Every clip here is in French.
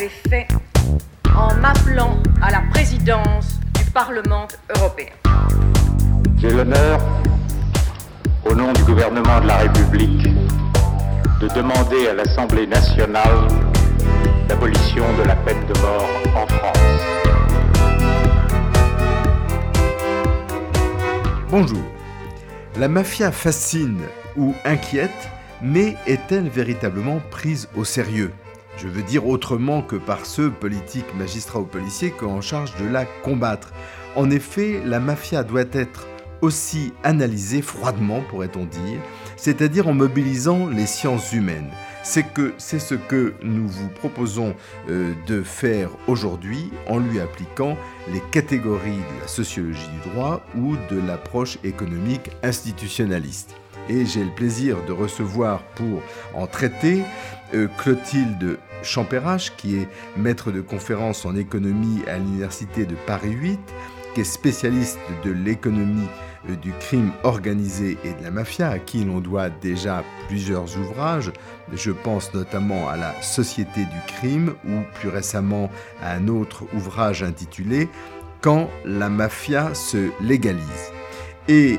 fait en m'appelant à la présidence du Parlement européen. J'ai l'honneur, au nom du gouvernement de la République, de demander à l'Assemblée nationale l'abolition de la peine de mort en France. Bonjour. La mafia fascine ou inquiète, mais est-elle véritablement prise au sérieux? Je veux dire autrement que par ceux politiques, magistrats ou policiers qui ont en charge de la combattre. En effet, la mafia doit être aussi analysée froidement, pourrait-on dire, c'est-à-dire en mobilisant les sciences humaines c'est que c'est ce que nous vous proposons euh, de faire aujourd'hui en lui appliquant les catégories de la sociologie du droit ou de l'approche économique institutionnaliste. Et j'ai le plaisir de recevoir pour en traiter Clotilde Champérache, qui est maître de conférence en économie à l'Université de Paris 8, qui est spécialiste de l'économie euh, du crime organisé et de la mafia, à qui l'on doit déjà plusieurs ouvrages. Je pense notamment à la Société du crime ou plus récemment à un autre ouvrage intitulé Quand la mafia se légalise. Euh,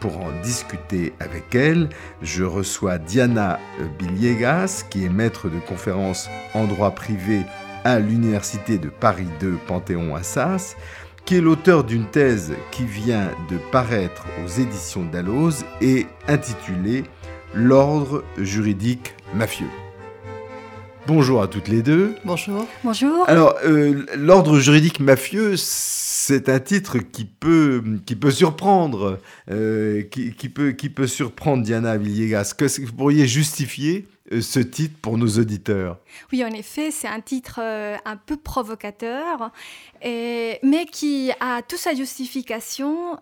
pour en discuter avec elle, je reçois Diana Biliegas, qui est maître de conférence en droit privé à l'Université de Paris 2 Panthéon-Assas qui est l'auteur d'une thèse qui vient de paraître aux éditions Dalloz et intitulée L'ordre juridique mafieux. Bonjour à toutes les deux. Bonjour. Bonjour. Alors, euh, l'ordre juridique mafieux, c'est un titre qui peut, qui peut surprendre, euh, qui, peut, qui peut surprendre Diana Villegas. Que vous pourriez justifier euh, ce titre pour nos auditeurs? Oui, en effet, c'est un titre euh, un peu provocateur, mais qui a toute sa justification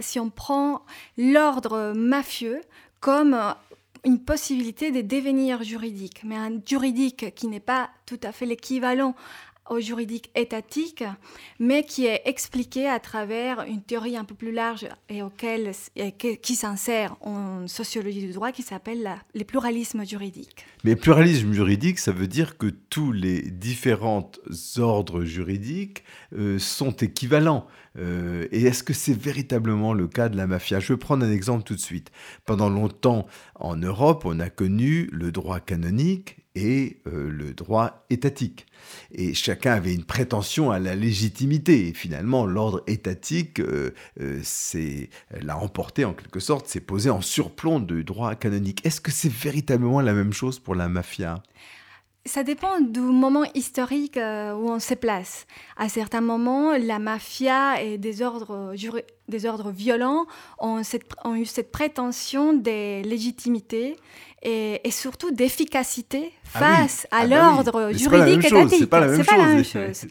si on prend l'ordre mafieux comme une possibilité de devenir juridique, mais un juridique qui n'est pas tout à fait l'équivalent juridique étatique, mais qui est expliqué à travers une théorie un peu plus large et, auquel, qui s'insère en sociologie du droit qui s'appelle les pluralismes juridiques. Mais pluralisme juridique, ça veut dire que tous les différents ordres juridiques euh, sont équivalents. Euh, et est-ce que c'est véritablement le cas de la mafia? Je vais prendre un exemple tout de suite. Pendant longtemps, en Europe, on a connu le droit canonique et euh, le droit étatique. Et chacun avait une prétention à la légitimité. Et finalement, l'ordre étatique euh, euh, l'a emporté en quelque sorte, s'est posé en surplomb du droit canonique. Est-ce que c'est véritablement la même chose pour la mafia? Ça dépend du moment historique où on se place. À certains moments, la mafia et des ordres, des violents ont, eu cette prétention de légitimité et, surtout d'efficacité ah face à ah bah l'ordre juridique étatique. C'est pas la même, pas la même chose.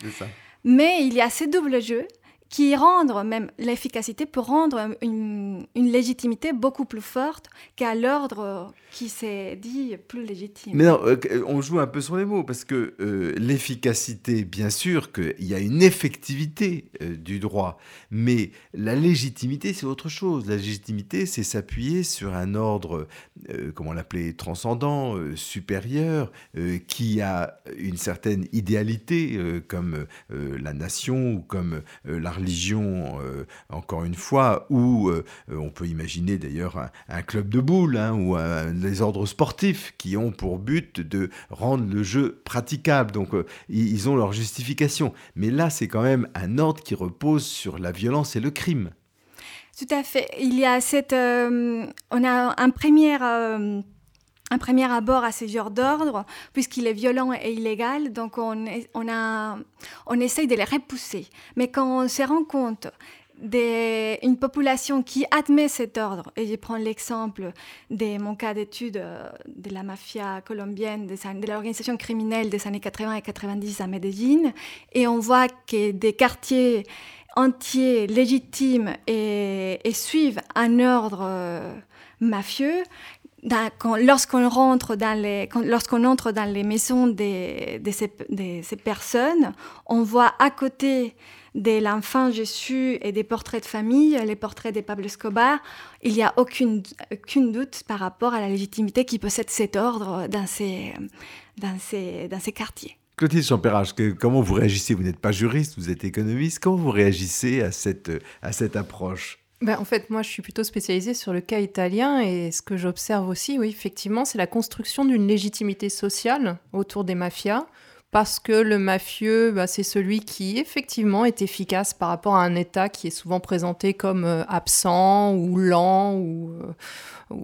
Mais il y a ces doubles jeux qui rendent même l'efficacité pour rendre une, légitimité beaucoup plus forte qu'à l'ordre qui s'est dit plus légitime. Mais non, euh, on joue un peu sur les mots parce que euh, l'efficacité, bien sûr qu'il y a une effectivité euh, du droit, mais la légitimité, c'est autre chose. La légitimité, c'est s'appuyer sur un ordre, comment l'appeler, transcendant, supérieur, qui a une certaine idéalité, comme la nation ou comme la religion, euh, encore une fois, ou euh, on peut imaginer d'ailleurs un, club de boules hein, ou des ordres sportifs qui ont pour but de rendre le jeu praticable. Donc euh, ils ont leur justification. Mais là, c'est quand même un ordre qui repose sur la violence et le crime. Tout à fait. Il y a cette, on a un premier un premier abord à ce genre d'ordre, puisqu'il est violent et illégal, donc on, on, a, on essaye de les repousser. Mais quand on se rend compte d'une population qui admet cet ordre, et je prends l'exemple de mon cas d'étude euh, de la mafia colombienne, de, l'organisation criminelle des années 80 et 90 à Medellín, et on voit que des quartiers entiers légitimes et, et suivent un ordre euh, mafieux, lorsqu'on rentre dans les, lorsqu'on entre dans les maisons de, ces, personnes, on voit à côté de l'enfant Jésus et des portraits de famille, les portraits de Pablo Escobar, il n'y a aucune, aucune doute par rapport à la légitimité qui possède cet ordre dans ces, dans ces, dans ces quartiers. Clotilde Champérage, comment vous réagissez? Vous n'êtes pas juriste, vous êtes économiste. Comment vous réagissez à cette, à cette approche? Ben, en fait, moi, je suis plutôt spécialisée sur le cas italien et ce que j'observe aussi, oui, effectivement, c'est la construction d'une légitimité sociale autour des mafias parce que le mafieux, bah, c'est celui qui effectivement est efficace par rapport à un État qui est souvent présenté comme euh, absent ou lent ou, euh,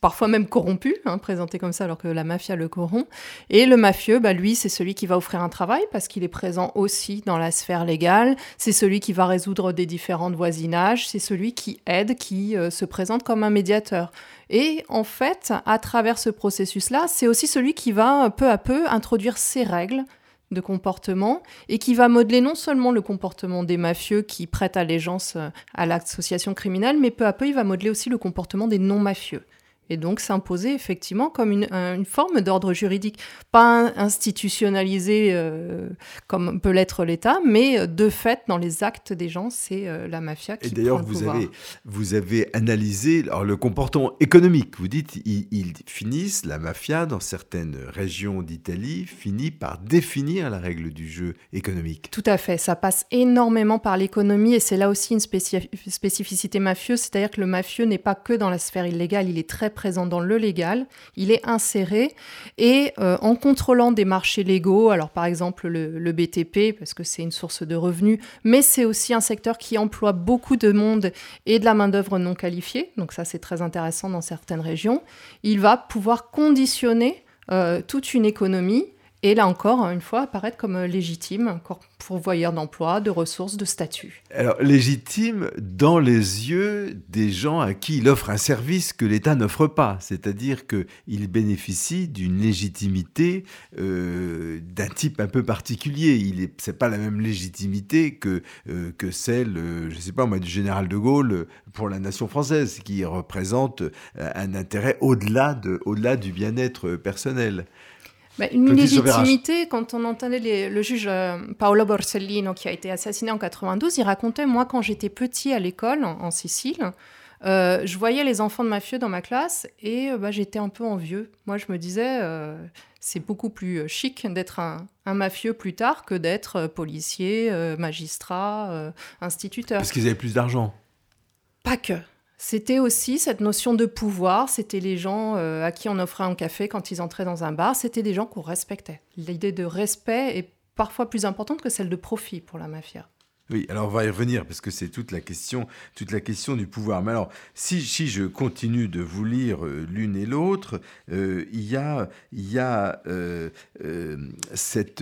parfois même corrompu, hein, présenté comme ça alors que la mafia le corrompt. Et le mafieux, bah, lui, c'est celui qui va offrir un travail parce qu'il est présent aussi dans la sphère légale, c'est celui qui va résoudre des différents voisinages, c'est celui qui aide, qui euh, se présente comme un médiateur. Et en fait, à travers ce processus-là, c'est aussi celui qui va peu à peu introduire ses règles de comportement et qui va modeler non seulement le comportement des mafieux qui prêtent allégeance euh, à l'association criminelle, mais peu à peu, il va modeler aussi le comportement des non-mafieux et donc s'imposer effectivement comme une, une forme d'ordre juridique, pas institutionnalisé euh, comme peut l'être l'État, mais euh, de fait, dans les actes des gens, c'est euh, la mafia qui Et d'ailleurs, vous avez, vous avez analysé alors, le comportement économique. Vous dites, ils, ils finissent, la mafia, dans certaines régions d'Italie, finit par définir la règle du jeu économique. Tout à fait, ça passe énormément par l'économie et c'est là aussi une spécificité mafieuse, c'est-à-dire que le mafieux n'est pas que dans la sphère illégale, il est très présent dans le légal, il est inséré et euh, en contrôlant des marchés légaux, alors par exemple le, BTP, parce que c'est une source de revenus, mais c'est aussi un secteur qui emploie beaucoup de monde et de la main-d'œuvre non qualifiée, donc ça c'est très intéressant dans certaines régions, il va pouvoir conditionner euh, toute une économie et là encore, une fois, apparaître comme légitime, pourvoyeur d'emploi, de ressources, de statut. Alors, légitime dans les yeux des gens à qui il offre un service que l'État n'offre pas, c'est-à-dire qu'il bénéficie d'une légitimité euh, d'un type un peu particulier. Il est, pas la même légitimité que, euh, que celle, euh, je sais pas moi, du général de Gaulle pour la nation française, qui représente un intérêt au-delà, de, au-delà du bien-être personnel. Bah, une légitimité, quand on entendait le juge euh, Paolo Borsellino qui a été assassiné en 92, il racontait, moi quand j'étais petit à l'école en, Sicile, euh, je voyais les enfants de mafieux dans ma classe et euh, bah, j'étais un peu envieux. Moi je me disais, c'est beaucoup plus chic d'être un, un, mafieux plus tard que d'être policier, magistrat, instituteur. Parce qu'ils avaient plus d'argent. Pas que. C'était aussi cette notion de pouvoir, c'était les gens euh, à qui on offrait un café quand ils entraient dans un bar, c'était des gens qu'on respectait. L'idée de respect est parfois plus importante que celle de profit pour la mafia. Oui, alors on va y revenir parce que c'est toute la question, toute la question du pouvoir. Mais alors, si, je continue de vous lire euh, l'une et l'autre, euh, il y a, euh, cette,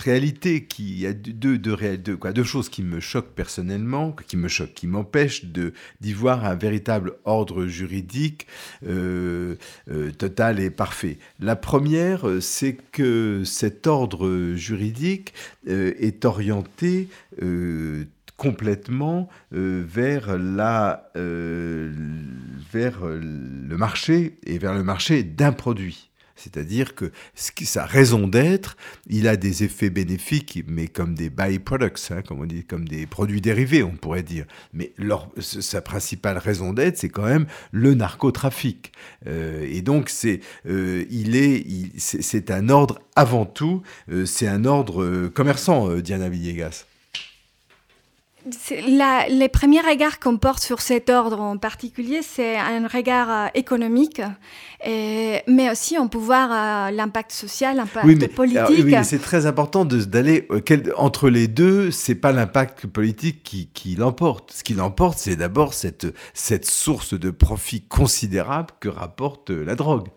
réalité qui, a deux, deux, deux, choses qui me choquent personnellement, qui me choquent, qui m'empêchent de d'y voir un véritable ordre juridique total et parfait. La première, c'est que cet ordre juridique est orienté complètement euh, vers, la, euh, vers le marché et vers le marché d'un produit. C'est-à-dire que sa raison d'être, il a des effets bénéfiques, mais comme des byproducts, hein, comme on dit, comme des produits dérivés, on pourrait dire. Mais sa principale raison d'être, c'est quand même le narcotrafic. et donc, c'est, il est, c'est un ordre avant tout, c'est un ordre commerçant, Diana Villegas les premiers regards qu'on porte sur cet ordre en particulier, c'est un regard euh, économique, mais aussi on peut voir l'impact social, l'impact politique. oui, c'est très important d'aller euh, entre les deux. C'est pas l'impact politique qui, qui l'emporte. Ce qui l'emporte, c'est d'abord cette, cette source de profit considérable que rapporte la drogue.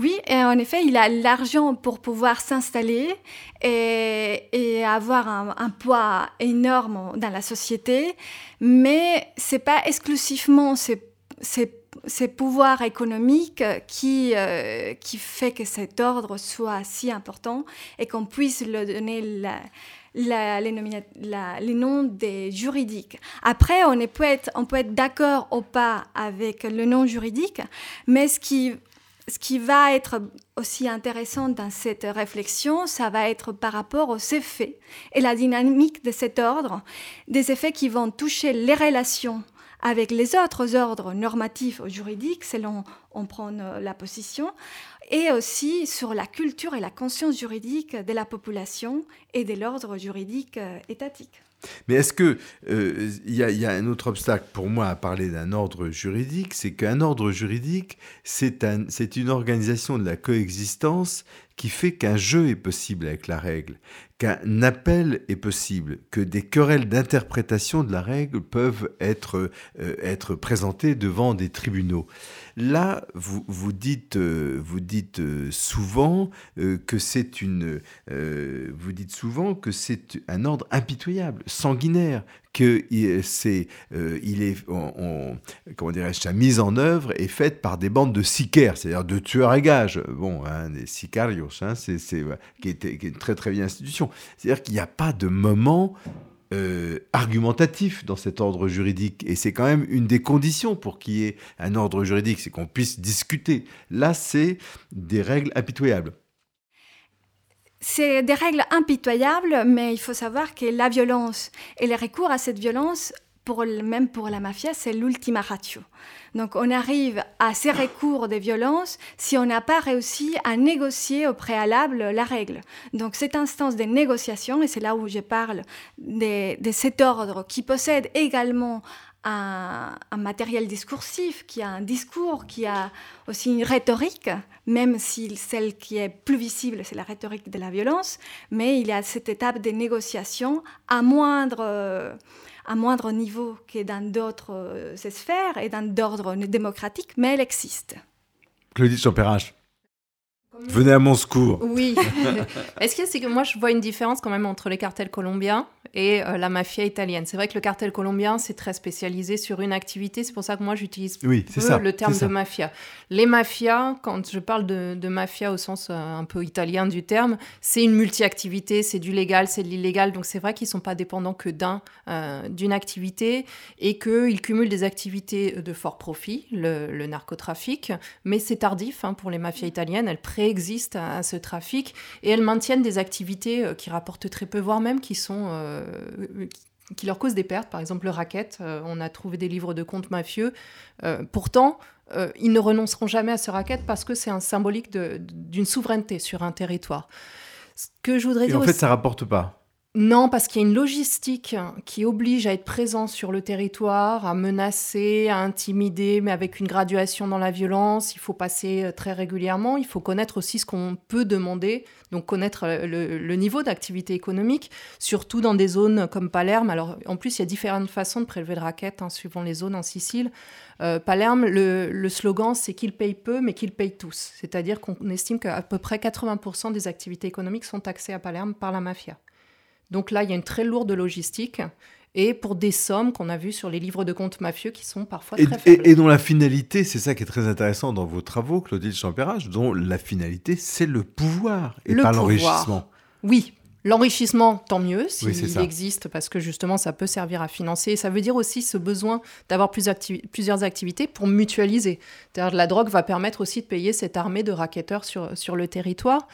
Oui, et en effet, il a l'argent pour pouvoir s'installer et, avoir un, poids énorme dans la société, mais c'est pas exclusivement ces, pouvoirs économiques qui, euh, qui fait que cet ordre soit si important et qu'on puisse le donner les, noms des juridiques. Après, on peut être d'accord ou pas avec le nom juridique, mais ce qui ce qui va être aussi intéressant dans cette réflexion, ça va être par rapport aux effets et la dynamique de cet ordre, des effets qui vont toucher les relations avec les autres ordres normatifs ou juridiques, selon on prend la position, et aussi sur la culture et la conscience juridique de la population et de l'ordre juridique étatique. Mais est-ce que euh, il y, a un autre obstacle pour moi à parler d'un ordre juridique, c'est qu'un ordre juridique, c'est un, une organisation de la coexistence qui fait qu'un jeu est possible avec la règle, qu'un appel est possible, que des querelles d'interprétation de la règle peuvent être, euh, être présentées devant des tribunaux. Là, vous, vous dites, euh, vous dites euh, souvent que c'est une, vous dites souvent que c'est un ordre impitoyable, sanguinaire, que c'est, il est, comment dirais-je, sa mise en œuvre est faite par des bandes de sicaires, c'est-à-dire de tueurs à gages. Bon, hein, des sicarios, hein, c'est, qui, est, une très très vieille institution. C'est-à-dire qu'il n'y a pas de moment euh, argumentatif dans cet ordre juridique. Et c'est quand même une des conditions pour qu'il y ait un ordre juridique, c'est qu'on puisse discuter. Là, c'est des règles impitoyables. C'est des règles impitoyables, mais il faut savoir que la violence et les recours à cette violence même pour la mafia, c'est l'ultima ratio. Donc on arrive à ces recours de violence si on n'a pas réussi à négocier au préalable la règle. Donc cette instance de négociation, et c'est là où je parle de, cet ordre qui possède également un, matériel discursif, qui a un discours, qui a aussi une rhétorique, même si celle qui est plus visible, c'est la rhétorique de la violence, mais il y a cette étape de négociation à moindre à moindre niveau que dans d'autres euh, sphères et dans d'ordre démocratique, mais elle existe. Claudie Champérache. Venez à mon secours. Oui. Est-ce que c'est que moi je vois une différence quand même entre les cartels colombiens et euh, la mafia italienne? C'est vrai que le cartel colombien, c'est très spécialisé sur une activité. C'est pour ça que moi, j'utilise oui, le terme de mafia. Les mafias, quand je parle de, mafia au sens euh, un peu italien du terme, c'est une multi-activité, c'est du légal, c'est de l'illégal. Donc c'est vrai qu'ils ne sont pas dépendants que d'un, euh, d'une activité et qu'ils cumulent des activités de fort profit, le, narcotrafic. Mais c'est tardif hein, pour les mafias italiennes. Elles préexistent à, ce trafic et elles maintiennent des activités qui rapportent très peu, voire même qui sont euh, qui leur causent des pertes, par exemple le racket. Euh, on a trouvé des livres de comptes mafieux. Euh, pourtant, ils ne renonceront jamais à ce racket parce que c'est un symbolique d'une souveraineté sur un territoire. Ce que je voudrais dire. En fait, ça rapporte pas. Non, parce qu'il y a une logistique qui oblige à être présent sur le territoire, à menacer, à intimider, mais avec une graduation dans la violence. Il faut passer euh, très régulièrement. Il faut connaître aussi ce qu'on peut demander, donc connaître euh, le, niveau d'activité économique, surtout dans des zones comme Palerme. Alors, en plus, il y a différentes façons de prélever le racket hein, suivant les zones en Sicile. Euh, Palerme, le, le slogan, c'est qu'il paye peu, mais qu'il paye tous. C'est-à-dire qu'on estime qu'à peu près 80% des activités économiques sont taxées à Palerme par la mafia. Donc là, il y a une très lourde logistique et pour des sommes qu'on a vues sur les livres de comptes mafieux qui sont parfois très faibles. Et, dont la finalité, c'est ça qui est très intéressant dans vos travaux, Claudine Champérage, dont la finalité, c'est le pouvoir et pas l'enrichissement. Oui, L'enrichissement, tant mieux s'il existe, parce que justement, ça peut servir à financer. Et ça veut dire aussi ce besoin d'avoir plusieurs activités pour mutualiser. La drogue va permettre aussi de payer cette armée de racketteurs sur, sur le territoire.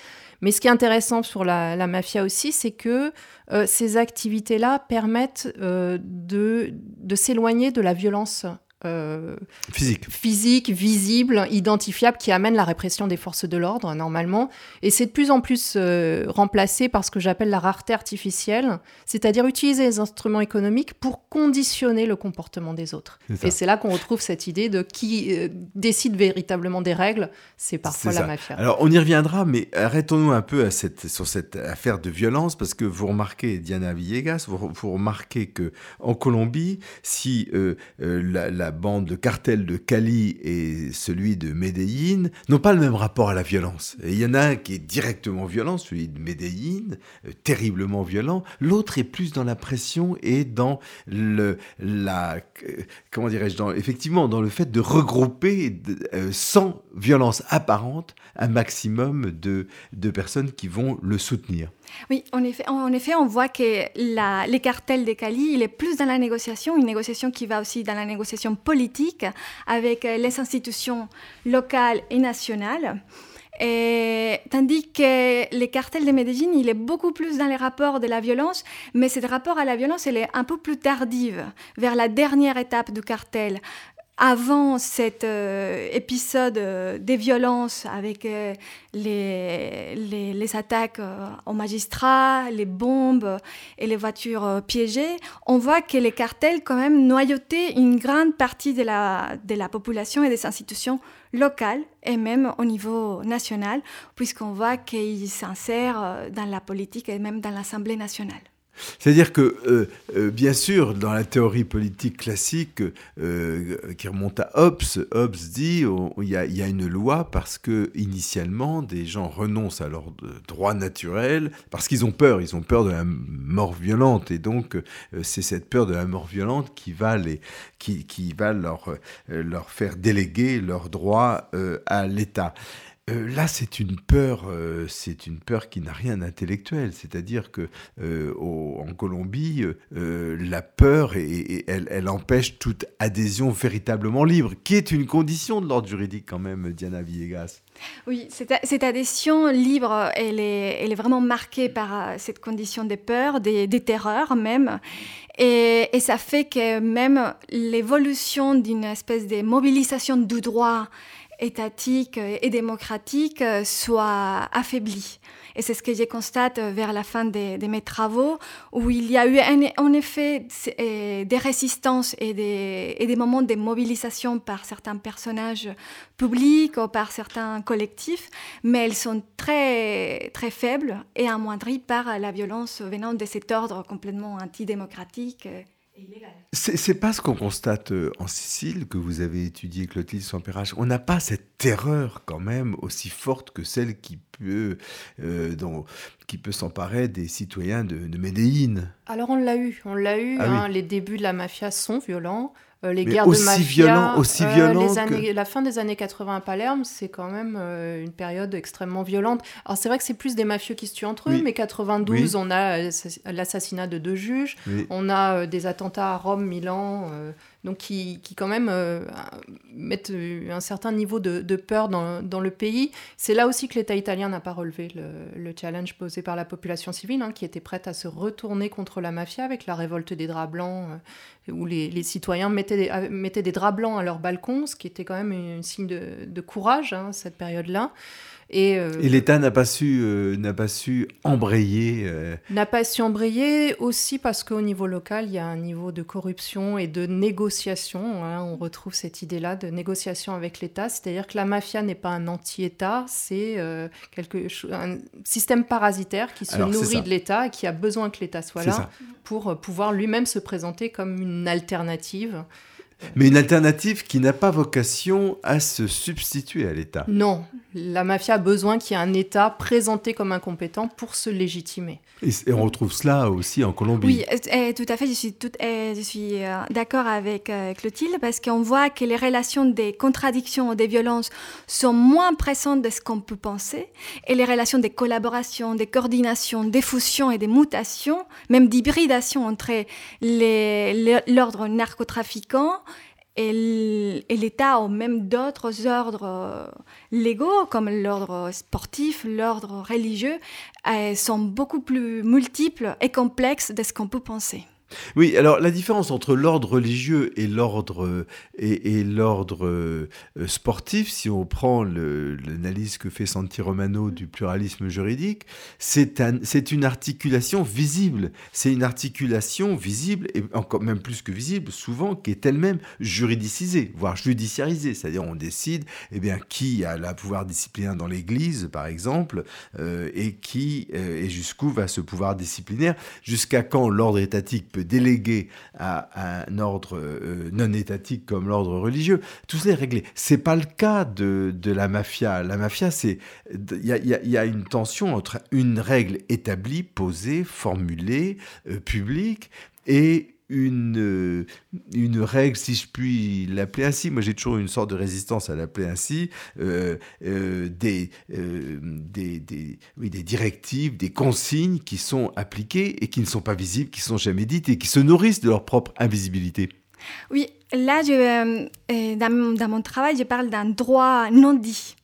Mais ce qui est intéressant sur la, mafia aussi, c'est que euh, ces activités-là permettent euh, de, de s'éloigner de la violence euh, physique. physique, visible, identifiable, qui amène la répression des forces de l'ordre normalement. Et c'est de plus en plus euh, remplacé par ce que j'appelle la rareté artificielle, c'est-à-dire utiliser les instruments économiques pour conditionner le comportement des autres. Et c'est là qu'on retrouve cette idée de qui euh, décide véritablement des règles, c'est parfois la mafia. Alors on y reviendra, mais arrêtons-nous un peu à cette, sur cette affaire de violence, parce que vous remarquez, Diana Villegas, vous, vous remarquez que en Colombie, si la la bande de cartel de Cali et celui de Medellín n'ont pas le même rapport à la violence. il y en a un qui est directement violent, celui de Medellín, euh, terriblement violent. L'autre est plus dans la pression et dans le, la, euh, comment dirais-je, effectivement, dans le fait de regrouper euh, sans violence apparente un maximum de, de personnes qui vont le soutenir. Oui, en effet, en effet on voit que les cartels des Cali, il est plus dans la négociation, une négociation qui va aussi dans la négociation politique avec euh, les institutions locales et nationales. Tandis que les cartels de Medellín, il est beaucoup plus dans les rapports de la violence, mais ce rapport à la violence, elle est un peu plus tardive, vers la dernière étape du cartel avant cet euh, épisode euh, des violences avec euh, les, attaques aux magistrats, les bombes et les voitures piégées, on voit que les cartels quand même noyautaient une grande partie de la, de la population et des institutions locales et même au niveau national, puisqu'on voit qu'ils s'insèrent dans la politique et même dans l'Assemblée nationale. C'est-à-dire que, euh, euh, bien sûr, dans la théorie politique classique euh, qui remonte à Hobbes, Hobbes dit il y, a une loi parce que initialement des gens renoncent à leurs droits naturels parce qu'ils ont peur, ils ont peur de la mort violente et donc c'est cette peur de la mort violente qui va les, qui, qui va leur leur faire déléguer leurs droits à l'État. Euh, là, c'est une peur, euh, c'est une peur qui n'a rien d'intellectuel. C'est-à-dire que euh, en Colombie, la peur, elle, empêche toute adhésion véritablement libre, qui est une condition de l'ordre juridique quand même, Diana Villegas. Oui, cette, adhésion libre, elle est, vraiment marquée par cette condition des peurs, des, terreurs même. Et, et, ça fait que même l'évolution d'une espèce de mobilisation du droit étatique et démocratique euh, soit affaibli. Et c'est ce que je constate euh, vers la fin de, mes travaux, où il y a eu en effet euh, des résistances et des, et des, moments de mobilisation par certains personnages publics ou par certains collectifs, mais elles sont très, très faibles et amoindries par la violence venant de cet ordre complètement antidémocratique. C'est pas ce qu'on constate euh, en Sicile, que vous avez étudié Clotilde Sampérage. On n'a pas cette terreur quand même aussi forte que celle qui peut, euh, qui peut s'emparer des citoyens de, de Médéine. Alors on l'a eu, on l'a eu. Ah hein. les débuts de la mafia sont violents. Euh, les guerres de mafia, violent, aussi euh, violent la fin des années 80 à Palerme, c'est quand même euh, une période extrêmement violente. Alors c'est vrai que c'est plus des mafieux qui se tuent entre eux, mais 92, on a l'assassinat de deux juges, on a des attentats à Rome, Milan, donc qui, qui, quand même euh, mettent euh, un certain niveau de, peur dans, dans, le pays. C'est là aussi que l'État italien n'a pas relevé le, le, challenge posé par la population civile, hein, qui était prête à se retourner contre la mafia avec la révolte des draps blancs, euh, où les, les citoyens mettaient des, mettaient des, draps blancs à leurs balcons, ce qui était quand même un signe de, de courage, hein, cette période-là. Euh, Et, l'État n'a pas su, euh, n'a pas su embrayer. Euh, n'a pas su embrayer aussi parce qu'au niveau local, il y a un niveau de corruption et de négociation. Hein. on retrouve cette idée-là de négociation avec l'État, c'est-à-dire que la mafia n'est pas un anti-État, c'est quelque un système parasitaire qui se nourrit de l'État et qui a besoin que l'État soit là pour pouvoir lui-même se présenter comme une alternative mais une alternative qui n'a pas vocation à se substituer à l'État. Non, la mafia a besoin qu'il y ait un État présenté comme incompétent pour se légitimer. Et, on retrouve cela aussi en Colombie. Oui, tout à fait, je suis, je suis euh, d'accord avec euh, Clotilde parce qu'on voit que les relations des contradictions ou des violences sont moins pressantes de ce qu'on peut penser et les relations des collaborations, des coordinations, des fusions et des mutations, même d'hybridation entre l'ordre narcotrafiquant et l'État ou même d'autres ordres euh, légaux, comme l'ordre sportif, l'ordre religieux, sont beaucoup plus multiples et complexes de ce qu'on peut penser. Oui, alors la différence entre l'ordre religieux et l'ordre et, l'ordre euh, sportif, si on prend l'analyse que fait Santi Romano du pluralisme juridique, c'est un, une articulation visible. C'est une articulation visible et encore même plus que visible, souvent qui est elle-même juridicisée, voire judiciarisée. C'est-à-dire on décide, eh bien, qui a le pouvoir disciplinaire dans l'Église, par exemple, euh, et qui euh, et jusqu'où va ce pouvoir disciplinaire, jusqu'à quand l'ordre étatique peut délégué à, un ordre euh, non étatique comme l'ordre religieux. Tout cela est réglé. C'est pas le cas de, la mafia. La mafia, c'est il y, a, une tension entre une règle établie, posée, formulée, euh, publique, et une, euh, une règle, si je puis l'appeler ainsi, moi j'ai toujours une sorte de résistance à l'appeler ainsi, euh, euh, des, des, des, oui, des directives, des consignes qui sont appliquées et qui ne sont pas visibles, qui sont jamais dites et qui se nourrissent de leur propre invisibilité. Oui, là, je, dans, dans, mon travail, je parle d'un droit non dit.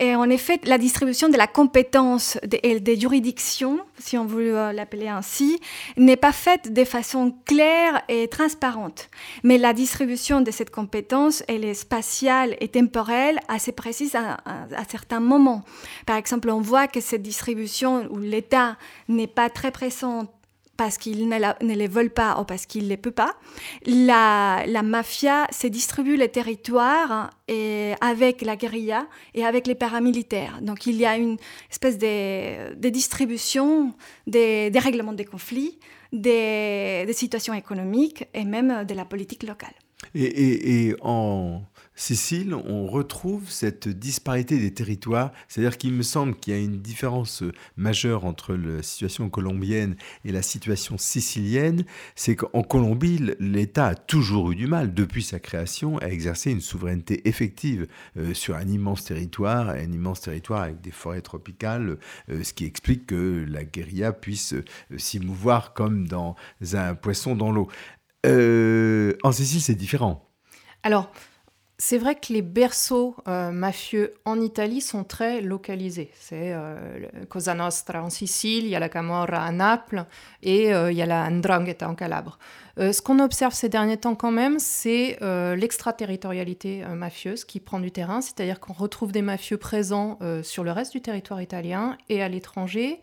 Et en effet, la distribution de la compétence et des juridictions, si on veut euh, l'appeler ainsi, n'est pas faite de façon claire et transparente. Mais la distribution de cette compétence, elle est spatiale et temporelle, assez précise à, à certains moments. Par exemple, on voit que cette distribution où l'État n'est pas très présent parce qu'il ne, les vole pas ou parce qu'il ne les peut pas. La, mafia se distribue les territoires et avec la guérilla et avec les paramilitaires. Donc il y a une espèce de, distribution des, règlements des conflits, des, situations économiques et même de la politique locale. et en Cécile, on retrouve cette disparité des territoires, c'est-à-dire qu'il me semble qu'il y a une différence majeure entre la situation colombienne et la situation sicilienne, c'est qu'en Colombie, l'État a toujours eu du mal, depuis sa création, à exercer une souveraineté effective euh, sur un immense territoire, un immense territoire avec des forêts tropicales, euh, ce qui explique que la guérilla puisse euh, s'y mouvoir comme dans un poisson dans l'eau. en Sicile, c'est différent. Alors, c'est vrai que les berceaux euh, mafieux en Italie sont très localisés. C'est euh, Cosa Nostra en Sicile, il y a la Camorra à Naples et euh, il y a la Ndrangheta en Calabre. ce qu'on observe ces derniers temps quand même, c'est l'extraterritorialité mafieuse qui prend du terrain, c'est-à-dire qu'on retrouve des mafieux présents sur le reste du territoire italien et à l'étranger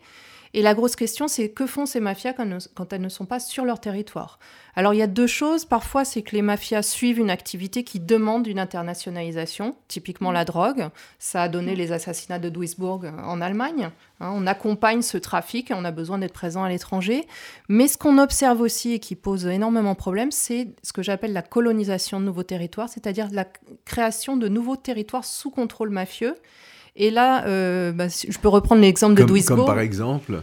et la grosse question, c'est que font ces mafias quand, elles ne sont pas sur leur territoire? Alors il y a deux choses. Parfois, c'est que les mafias suivent une activité qui demande une internationalisation, typiquement la drogue. Ça a donné les assassinats de Duisburg en Allemagne. Hein. on accompagne ce trafic et on a besoin d'être présent à l'étranger. Mais ce qu'on observe aussi et qui pose énormément de problèmes, c'est ce que j'appelle la colonisation de nouveaux territoires, c'est-à-dire la création de nouveaux territoires sous contrôle mafieux et là, euh, bah, je peux reprendre l'exemple de Duisbourg. Comme par exemple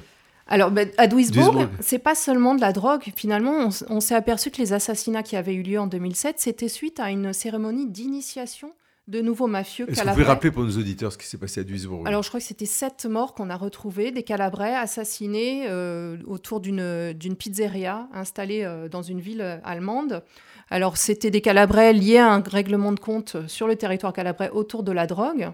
alors, bah, à Duisbourg, c'est pas seulement de la drogue. Finalement, on, s'est aperçu que les assassinats qui avaient eu lieu en 2007, c'était suite à une cérémonie d'initiation de nouveaux mafieux Est-ce que vous pouvez rappeler pour nos auditeurs ce qui s'est passé à Duisbourg Alors, je crois que c'était sept morts qu'on a retrouvés, des Calabrais assassinés euh, autour d'une, d'une pizzeria installée euh, dans une ville allemande. Alors, c'était des Calabrais liés à un règlement de compte sur le territoire calabrais autour de la drogue.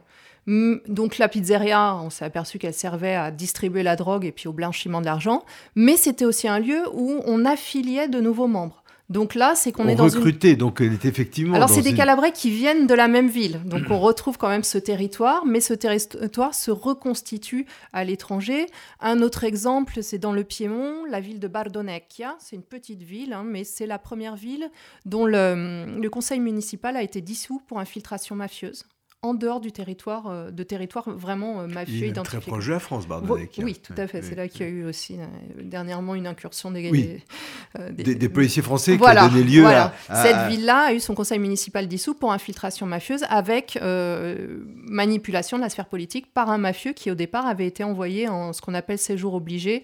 Donc la pizzeria, on s'est aperçu qu'elle servait à distribuer la drogue et puis au blanchiment de l'argent, mais c'était aussi un lieu où on affiliait de nouveaux membres. Donc là, c'est qu'on est dans recruté, donc elle est effectivement. Alors c'est des Calabrais qui viennent de la même ville, donc on retrouve quand même ce territoire, mais ce territoire se reconstitue à l'étranger. Un autre exemple, c'est dans le Piémont, la ville de Bardonecchia. C'est une petite ville, hein, mais c'est la première ville dont le conseil municipal a été dissous pour infiltration mafieuse en dehors du territoire, euh, de territoire vraiment euh, mafieux identifié. Très proche de la France, Bardonnec. Oui, tout à fait. c'est là qu'il y a eu aussi euh, dernièrement une incursion des, des, policiers français qui a donné lieu à, Cette ville-là a eu son conseil municipal dissous pour infiltration mafieuse avec manipulation de la sphère politique par un mafieux qui au départ avait été envoyé en ce qu'on appelle séjour obligé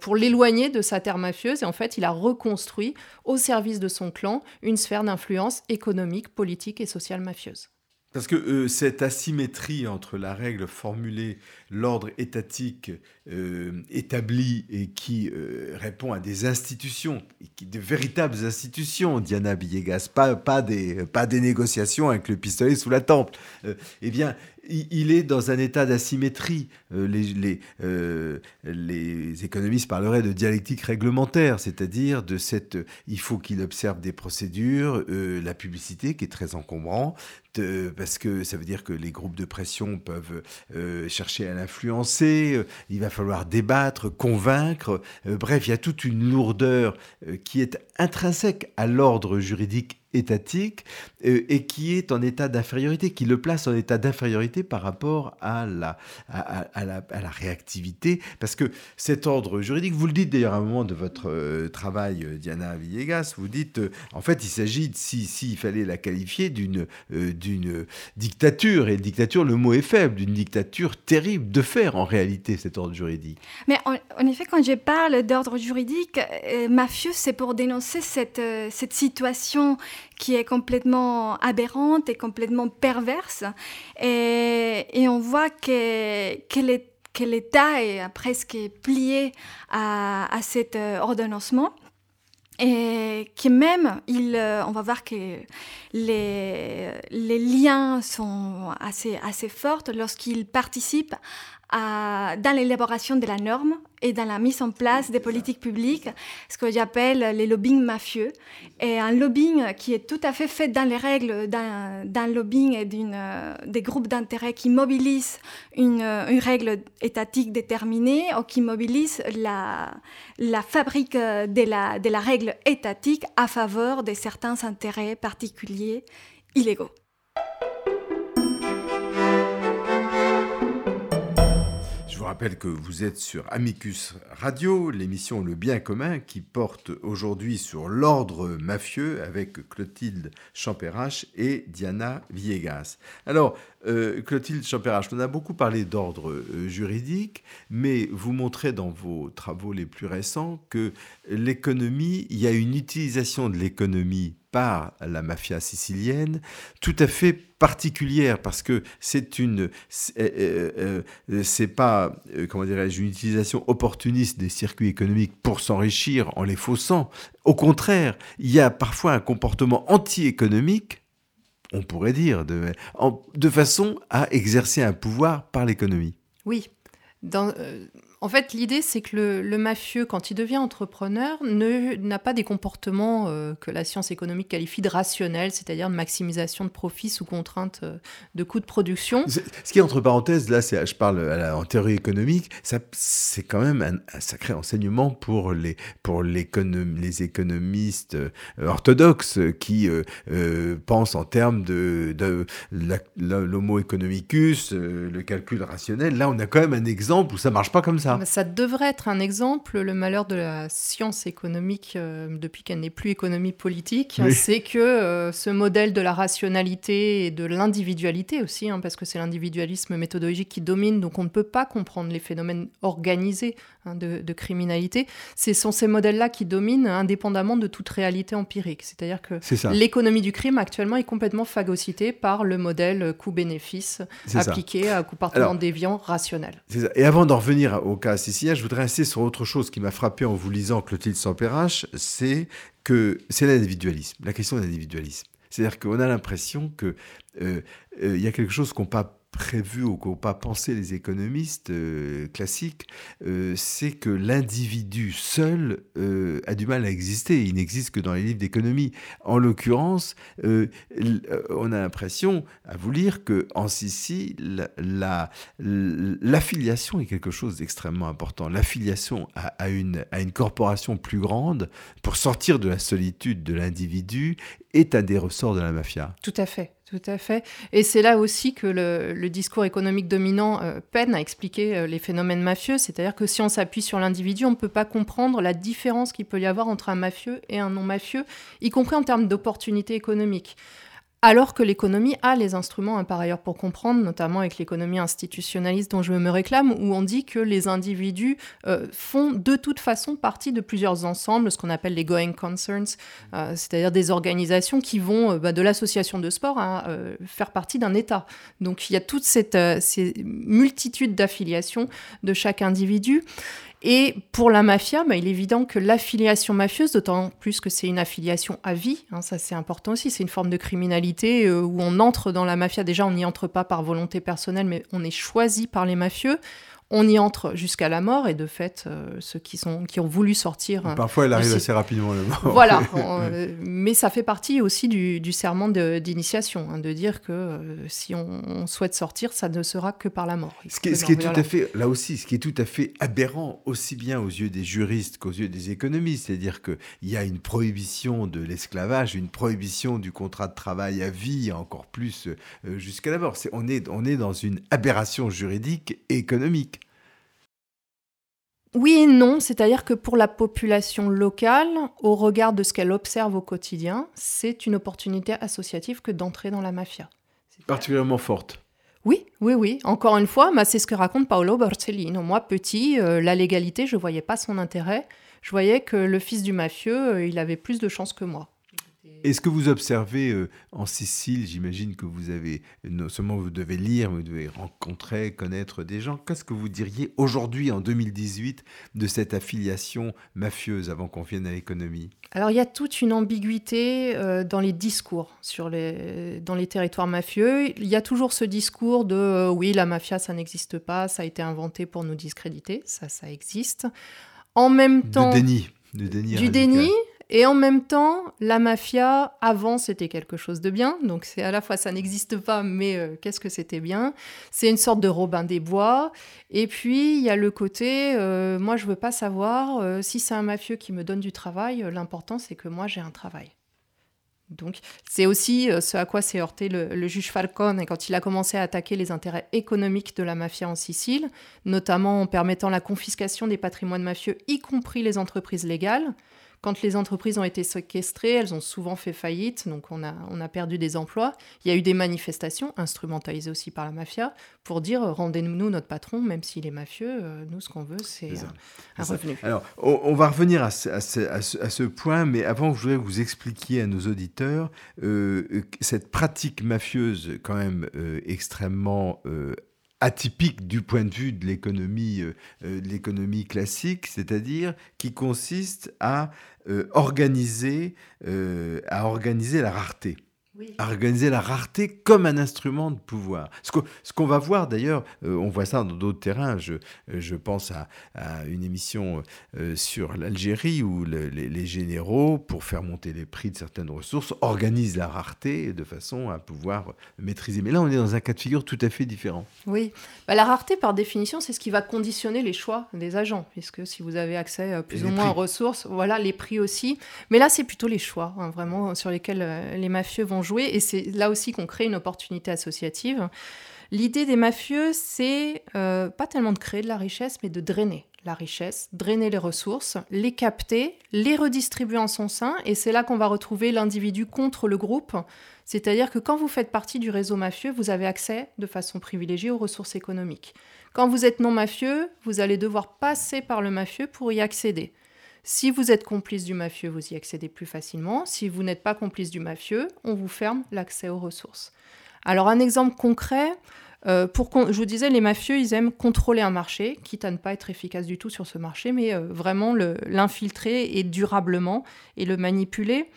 pour l'éloigner de sa terre mafieuse. Et en fait, il a reconstruit au service de son clan une sphère d'influence économique, politique et sociale mafieuse. Parce que euh, cette asymétrie entre la règle formulée, l'ordre étatique euh, établi et qui euh, répond à des institutions, de véritables institutions, Diana Villegas, pas, pas, des, pas des négociations avec le pistolet sous la tempe, eh bien, il est dans un état d'asymétrie. Euh, les, euh, les, économistes parleraient de dialectique réglementaire, c'est-à-dire de cette. Il faut qu'il observe des procédures, euh, la publicité qui est très encombrant, parce que ça veut dire que les groupes de pression peuvent chercher à l'influencer. il va falloir débattre, convaincre. bref, il y a toute une lourdeur qui est intrinsèque à l'ordre juridique étatique euh, et qui est en état d'infériorité, qui le place en état d'infériorité par rapport à la, à, la, réactivité. Parce que cet ordre juridique, vous le dites d'ailleurs à un moment de votre euh, travail, euh, Diana Villegas, vous dites, en fait, il s'agit, s'il si, fallait la qualifier, d'une d'une dictature. Et dictature, le mot est faible, d'une dictature terrible de faire en réalité cet ordre juridique. Mais en, effet, quand je parle d'ordre juridique, mafieux, c'est pour dénoncer cette, cette situation qui est complètement aberrante et complètement perverse. Et, on voit que, que l'État est presque plié à, à cet euh, ordonnancement. et qui même, il, on va voir que les, les liens sont assez, assez forts lorsqu'il participe dans l'élaboration de la norme et dans la mise en place des politiques publiques, ce que j'appelle les lobbying mafieux. Et un lobbying qui est tout à fait fait dans les règles d'un lobbying et euh, des groupes d'intérêt qui mobilisent une, une, règle étatique déterminée ou qui mobilisent la, la fabrique de la, de la règle étatique à faveur de certains intérêts particuliers illégaux. Rappelle que vous êtes sur Amicus Radio, l'émission Le Bien commun qui porte aujourd'hui sur l'ordre mafieux avec Clotilde Champérache et Diana Villegas. Alors, euh, Clotilde Champérache, on a beaucoup parlé d'ordre euh, juridique, mais vous montrez dans vos travaux les plus récents que l'économie, il y a une utilisation de l'économie par la mafia sicilienne tout à fait particulière parce que c'est une euh, c'est pas comment dirais-je une utilisation opportuniste des circuits économiques pour s'enrichir en les faussant au contraire il y a parfois un comportement anti-économique on pourrait dire, de, façon à exercer un pouvoir par l'économie. Oui. Euh, en fait, l'idée, c'est que le, mafieux, quand il devient entrepreneur, n'a pas des comportements euh, que la science économique qualifie de rationnels, c'est-à-dire de maximisation de profits sous contrainte euh, de coûts de production. Ce qui est entre parenthèses, là, je parle en théorie économique, c'est quand même un, sacré enseignement pour les, pour les économistes euh, orthodoxes qui pensent en termes de, de l'homo economicus, le calcul rationnel. Là, on a quand même un exemple où ça marche pas comme ça. Ça. devrait être un exemple. Le malheur de la science économique, euh, depuis qu'elle n'est plus économie politique, c'est que euh, ce modèle de la rationalité et de l'individualité aussi, hein, parce que c'est l'individualisme méthodologique qui domine, donc on ne peut pas comprendre les phénomènes organisés hein, de, criminalité. Ce sont ces modèles-là qui dominent indépendamment de toute réalité empirique. C'est-à-dire que l'économie du crime actuellement est complètement phagocytée par le modèle coût-bénéfice appliqué à comportement déviant rationnel. Et avant d'en revenir au cas je voudrais insister sur autre chose qui m'a frappé en vous lisant Clotilde Sampérache, c'est que c'est l'individualisme, la question de l'individualisme. C'est-à-dire qu'on a l'impression qu'il euh, euh, y a quelque chose qu'on pas prévu ou qu'ont pas pensé les économistes euh, classiques, euh, c'est que l'individu seul euh, a du mal à exister. Il n'existe que dans les livres d'économie. En l'occurrence, on a l'impression, à vous lire, que en Sicile, l'affiliation la, est quelque chose d'extrêmement important. L'affiliation à, une, à une corporation plus grande pour sortir de la solitude de l'individu est un des ressorts de la mafia. Tout à fait. Tout à fait. Et c'est là aussi que le, discours économique dominant euh, peine à expliquer euh, les phénomènes mafieux. C'est-à-dire que si on s'appuie sur l'individu, on ne peut pas comprendre la différence qu'il peut y avoir entre un mafieux et un non-mafieux, y compris en termes d'opportunités économiques alors que l'économie a les instruments hein, par ailleurs pour comprendre, notamment avec l'économie institutionnaliste dont je me réclame, où on dit que les individus euh, font de toute façon partie de plusieurs ensembles, ce qu'on appelle les going concerns, euh, c'est-à-dire des organisations qui vont euh, bah, de l'association de sport à faire partie d'un État. Donc il y a toute cette ces multitude d'affiliations de chaque individu. Et pour la mafia, bah, il est évident que l'affiliation mafieuse, d'autant plus que c'est une affiliation à vie, hein, ça c'est important aussi, c'est une forme de criminalité euh, où on entre dans la mafia, déjà on n'y entre pas par volonté personnelle, mais on est choisi par les mafieux on y entre jusqu'à la mort et de fait, euh, ceux qui, sont, qui ont voulu sortir. Parfois, elle arrive assez rapidement, la mort. Voilà, euh, mais ça fait partie aussi du, serment d'initiation, hein, de dire que euh, si on, souhaite sortir, ça ne sera que par la mort. Ce qui, est tout à fait, là aussi, ce qui est tout à fait aberrant, aussi bien aux yeux des juristes qu'aux yeux des économistes, c'est-à-dire qu'il y a une prohibition de l'esclavage, une prohibition du contrat de travail à vie, encore plus jusqu'à la mort. on, est, on est dans une aberration juridique et économique. Oui et non, c'est-à-dire que pour la population locale, au regard de ce qu'elle observe au quotidien, c'est une opportunité associative que d'entrer dans la mafia. Particulièrement forte. Oui, oui, oui. Encore une fois, c'est ce que raconte Paolo Borsellino. Moi, petit, euh, la légalité, je ne voyais pas son intérêt. Je voyais que le fils du mafieux, euh, il avait plus de chance que moi. Est-ce que vous observez euh, en Sicile, j'imagine que vous avez, non seulement vous devez lire, mais vous devez rencontrer, connaître des gens. Qu'est-ce que vous diriez aujourd'hui, en 2018, de cette affiliation mafieuse avant qu'on vienne à l'économie? Alors il y a toute une ambiguïté euh, dans les discours sur les, dans les territoires mafieux. Il y a toujours ce discours de euh, oui, la mafia, ça n'existe pas, ça a été inventé pour nous discréditer. Ça, ça existe. En même temps... De déni. Déni du déni, et en même temps, la mafia, avant, c'était quelque chose de bien. Donc, c'est à la fois, ça n'existe pas, mais euh, qu'est-ce que c'était bien? C'est une sorte de Robin des Bois. Et puis, il y a le côté, euh, moi, je veux pas savoir euh, si c'est un mafieux qui me donne du travail. L'important, c'est que moi, j'ai un travail. Donc, c'est aussi ce à quoi s'est heurté le, le, juge Falcone quand il a commencé à attaquer les intérêts économiques de la mafia en Sicile, notamment en permettant la confiscation des patrimoines mafieux, y compris les entreprises légales. Quand les entreprises ont été séquestrées, elles ont souvent fait faillite, donc on a, on a perdu des emplois. Il y a eu des manifestations, instrumentalisées aussi par la mafia, pour dire euh, rendez-nous notre patron, même s'il est mafieux, euh, nous ce qu'on veut c'est un revenu. Alors on, va revenir à ce, à, ce, point, mais avant je voudrais vous expliquer à nos auditeurs euh, cette pratique mafieuse quand même extrêmement atypique du point de vue de l'économie, de l'économie classique, c'est-à-dire qui consiste à euh, organiser, euh, à organiser la rareté à organiser la rareté comme un instrument de pouvoir. Ce qu'on va voir d'ailleurs, euh, on voit ça dans d'autres terrains, je, je pense à, une émission euh, sur l'Algérie où les, généraux, pour faire monter les prix de certaines ressources, organisent la rareté de façon à pouvoir maîtriser. Mais là, on est dans un cas de figure tout à fait différent. Oui, bah, la rareté, par définition, c'est ce qui va conditionner les choix des agents, puisque si vous avez accès euh, plus ou moins aux ressources, voilà, les prix aussi. Mais là, c'est plutôt les choix, hein, vraiment, sur lesquels les mafieux vont jouer. Et c'est là aussi qu'on crée une opportunité associative. L'idée des mafieux, c'est euh, pas tellement de créer de la richesse, mais de drainer la richesse, drainer les ressources, les capter, les redistribuer en son sein. Et c'est là qu'on va retrouver l'individu contre le groupe. C'est-à-dire que quand vous faites partie du réseau mafieux, vous avez accès de façon privilégiée aux ressources économiques. Quand vous êtes non mafieux, vous allez devoir passer par le mafieux pour y accéder. Si vous êtes complice du mafieux, vous y accédez plus facilement. Si vous n'êtes pas complice du mafieux, on vous ferme l'accès aux ressources. Alors un exemple concret, euh, je vous disais, les mafieux, ils aiment contrôler un marché, quitte à ne pas être efficace du tout sur ce marché, mais euh, vraiment l'infiltrer et durablement et le manipuler.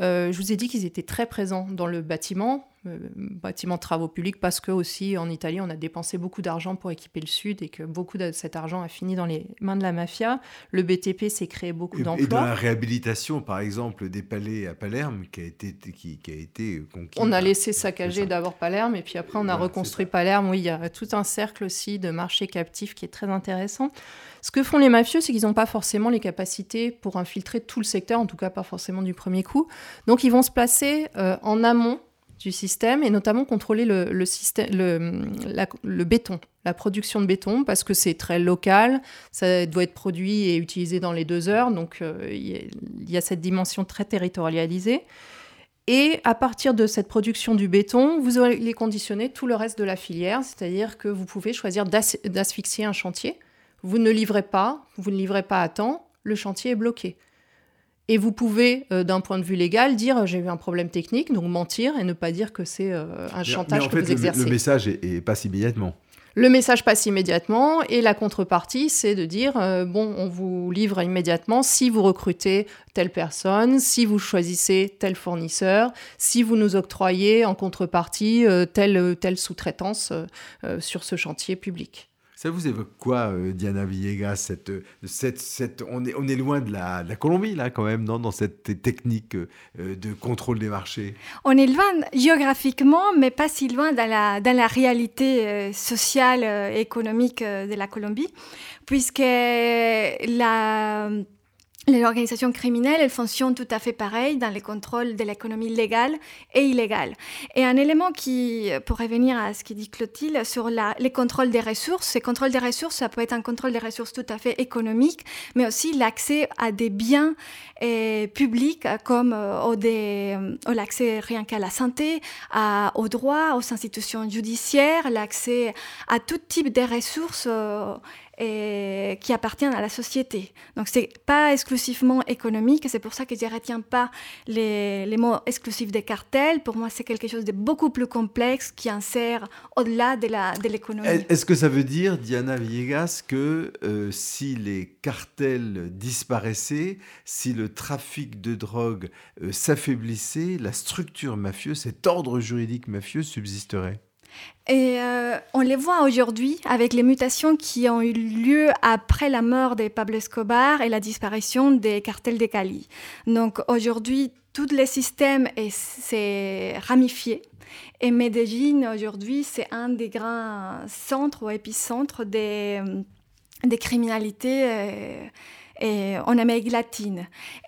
Euh, je vous ai dit qu'ils étaient très présents dans le bâtiment, euh, bâtiment de travaux publics, parce que aussi en Italie, on a dépensé beaucoup d'argent pour équiper le Sud et que beaucoup de cet argent a fini dans les mains de la mafia. Le BTP s'est créé beaucoup d'emplois. Et dans la réhabilitation, par exemple, des palais à Palerme, qui a été, qui, a été conquis. On a laissé saccager d'abord Palerme, et puis après, on a reconstruit Palerme. Oui, il y a tout un cercle aussi de marché captif qui est très intéressant. Ce que font les mafieux, c'est qu'ils n'ont pas forcément les capacités pour infiltrer tout le secteur, en tout cas pas forcément du premier coup. Donc ils vont se placer euh, en amont du système et notamment contrôler le, système, le, béton, la production de béton, parce que c'est très local, ça doit être produit et utilisé dans les deux heures, donc euh, il y, a cette dimension très territorialisée. Et à partir de cette production du béton, vous allez conditionner tout le reste de la filière, c'est-à-dire que vous pouvez choisir d'asphyxier un chantier. Vous ne livrez pas, vous ne livrez pas à temps, le chantier est bloqué. Et vous pouvez, euh, d'un point de vue légal, dire j'ai eu un problème technique, donc mentir et ne pas dire que c'est euh, un chantage mais en que fait, vous exercez. Le, le message est, passe immédiatement. Le message passe immédiatement et la contrepartie, c'est de dire euh, bon, on vous livre immédiatement si vous recrutez telle personne, si vous choisissez tel fournisseur, si vous nous octroyez en contrepartie telle, telle sous-traitance sur ce chantier public. Ça vous évoque quoi, euh, Diana Villegas cette, cette, cette, on, est, on est loin de la, de la Colombie, là, quand même, non, dans cette technique euh, de contrôle des marchés? On est loin géographiquement, mais pas si loin dans la, dans la réalité euh, sociale et économique de la Colombie, puisque la les organisations criminelles, elles fonctionnent tout à fait pareil dans les contrôles de l'économie légale et illégale. Et un élément qui, pour revenir à ce que dit Clotilde sur les contrôles des ressources, ces contrôles des ressources, ça peut être un contrôle des ressources tout à fait économique, mais aussi l'accès à des biens euh, publics comme euh, euh, l'accès rien qu'à la santé, aux droits, aux institutions judiciaires, l'accès à tout type de ressources et qui appartiennent à la société. Donc c'est pas exclusivement économique, c'est pour ça que je ne retiens pas les, les, mots exclusifs des cartels. Pour moi, c'est quelque chose de beaucoup plus complexe qui insère au-delà de l'économie. De Est-ce que ça veut dire, Diana Villegas, que euh, si les cartels disparaissaient, si le trafic de drogue euh, s'affaiblissait, la structure mafieuse, cet ordre juridique mafieux subsisterait? Et euh, on les voit aujourd'hui avec les mutations qui ont eu lieu après la mort de Pablo Escobar et la disparition des cartels de Cali. Donc aujourd'hui, tous les systèmes s'est ramifié. Et Medellín, aujourd'hui, c'est un des grands centres ou épicentres des, des criminalités. Euh, en Amérique latine.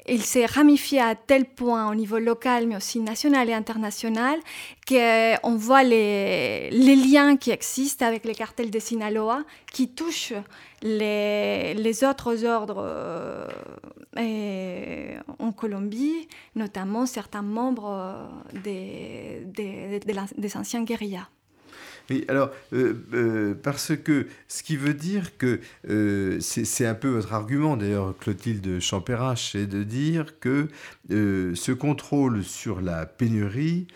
Il s'est ramifié à tel point au niveau local, mais aussi national et international, qu'on voit les, liens qui existent avec les cartels de Sinaloa qui touchent les, autres ordres euh, en Colombie, notamment certains membres des anciens guérillas. Oui, alors, euh, euh, parce que ce qui veut dire que euh, c'est un peu votre argument, d'ailleurs, Clotilde Champérache, c'est de dire que ce contrôle sur la pénurie,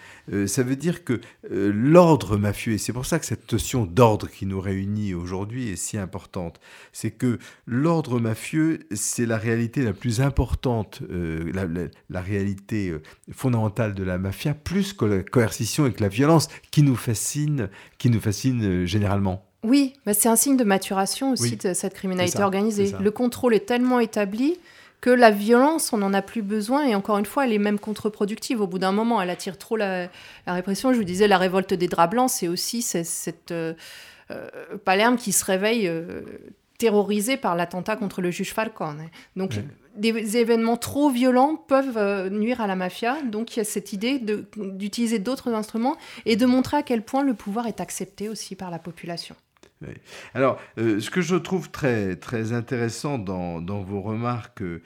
ça veut dire que l'ordre mafieux, et c'est pour ça que cette notion d'ordre qui nous réunit aujourd'hui est si importante, c'est que l'ordre mafieux, c'est la réalité la plus importante, la, la, réalité fondamentale de la mafia, plus que la coercition et que la violence qui nous fascine, qui nous fascine euh, généralement. Oui, mais c'est un signe de maturation aussi de cette criminalité organisée. Le contrôle est tellement établi que la violence, on n'en a plus besoin. Et encore une fois, elle est même contre-productive. Au bout d'un moment, elle attire trop la, répression. Je vous disais, la révolte des draps blancs, c'est aussi cette, euh, euh, Palerme qui se réveille terrorisé par l'attentat contre le juge Falcone. Donc, des événements trop violents peuvent euh, nuire à la mafia. Donc il y a cette idée d'utiliser d'autres instruments et de montrer à quel point le pouvoir est accepté aussi par la population. Alors, euh, ce que je trouve très, très intéressant dans, dans vos remarques euh,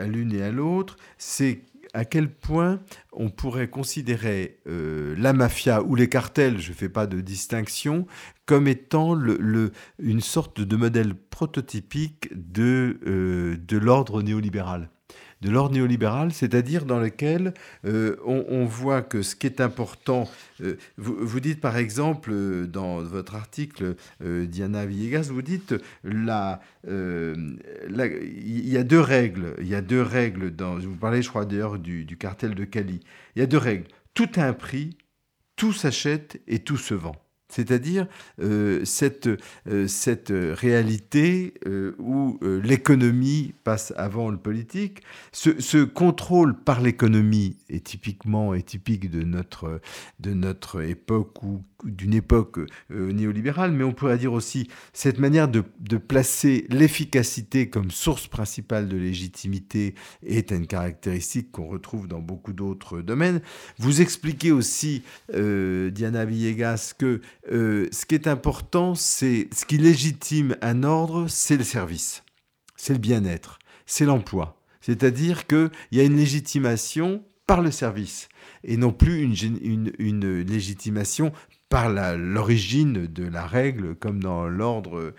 à l'une et à l'autre, c'est à quel point on pourrait considérer la mafia ou les cartels, je ne fais pas de distinction, comme étant une sorte de modèle prototypique de, euh, de l'ordre néolibéral de l'ordre néolibéral, c'est-à-dire dans lequel euh, on, voit que ce qui est important, euh, vous, dites par exemple dans votre article, Diana Villegas, vous dites il y a deux règles, il y a deux règles dans, vous parlez je crois d'ailleurs du cartel de Cali, il y a deux règles, tout a un prix, tout s'achète et tout se vend. C'est-à-dire euh, cette, euh, cette réalité euh, où l'économie passe avant le politique. Ce, ce contrôle par l'économie est typiquement est typique de notre, de notre époque ou d'une époque néolibérale, mais on pourrait dire aussi cette manière de, de placer l'efficacité comme source principale de légitimité est une caractéristique qu'on retrouve dans beaucoup d'autres domaines. Vous expliquez aussi, Diana Villegas, que euh, ce qui est important, c'est ce qui légitime un ordre, c'est le service, c'est le bien-être, c'est l'emploi. C'est-à-dire qu'il y a une légitimation par le service et non plus une, légitimation par l'origine de la règle, comme dans l'ordre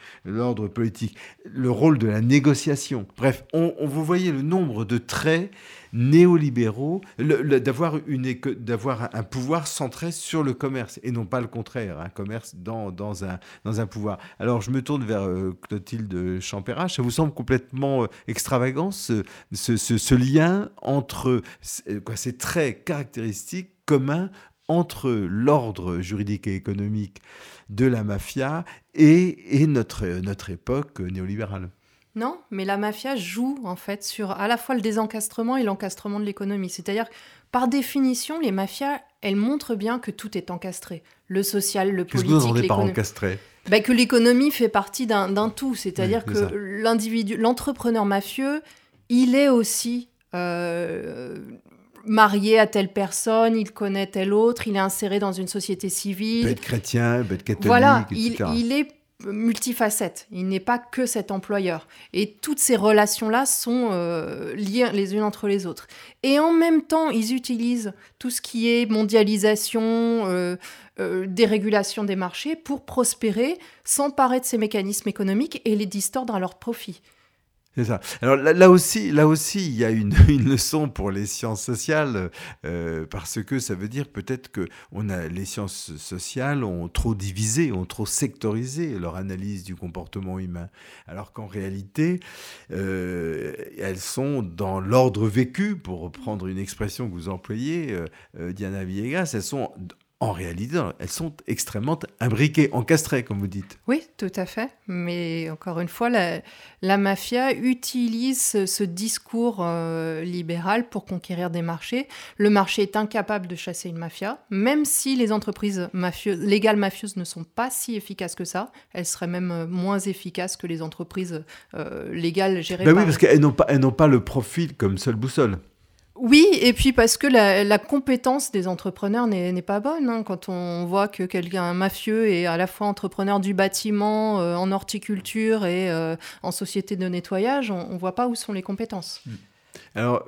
politique. Le rôle de la négociation. Bref, on, vous voyez le nombre de traits néolibéraux, d'avoir un pouvoir centré sur le commerce, et non pas le contraire, un commerce dans, dans, un, dans un pouvoir. Alors je me tourne vers euh, Clotilde Champérat, ça vous semble complètement euh, extravagant, ce, ce, lien entre quoi, ces traits caractéristiques communs entre l'ordre juridique et économique de la mafia et, et notre, notre époque néolibérale? Non, mais la mafia joue en fait sur à la fois le désencastrement et l'encastrement de l'économie. C'est-à-dire, par définition, les mafias, elles montrent bien que tout est encastré. Le social, le politique, l'économie. par encastré? Ben, Que l'économie fait partie d'un tout. C'est-à-dire que l'individu, l'entrepreneur mafieux, il est aussi euh, marié à telle personne, il connaît telle autre, il est inséré dans une société civile. Il peut être chrétien, il peut être catholique, Voilà, il, il, est multifacette. Il n'est pas que cet employeur. Et toutes ces relations-là sont euh, liées les unes entre les autres. Et en même temps, ils utilisent tout ce qui est mondialisation, euh, euh, dérégulation des marchés pour prospérer, s'emparer de ces mécanismes économiques et les distordre à leur profit. C'est ça. Alors là, aussi, là aussi, il y a une, leçon pour les sciences sociales euh, parce que ça veut dire peut-être que on a les sciences sociales ont trop divisé, ont trop sectorisé leur analyse du comportement humain, alors qu'en réalité, euh, elles sont dans l'ordre vécu, pour reprendre une expression que vous employez, euh, Diana Villegas, elles sont en réalité, elles sont extrêmement imbriquées, encastrées, comme vous dites. Oui, tout à fait. Mais encore une fois, la, mafia utilise ce discours euh, libéral pour conquérir des marchés. Le marché est incapable de chasser une mafia, même si les entreprises mafieuses, légales mafieuses ne sont pas si efficaces que ça. Elles seraient même euh, moins efficaces que les entreprises euh, légales gérées ben par... Oui, parce qu'elles n'ont pas, n'ont pas le profil comme seule boussole. Oui, et puis parce que la, compétence des entrepreneurs n'est pas bonne. Hein. Quand on voit que quelqu'un mafieux est à la fois entrepreneur du bâtiment, euh, en horticulture et euh, en société de nettoyage, on ne voit pas où sont les compétences. Alors,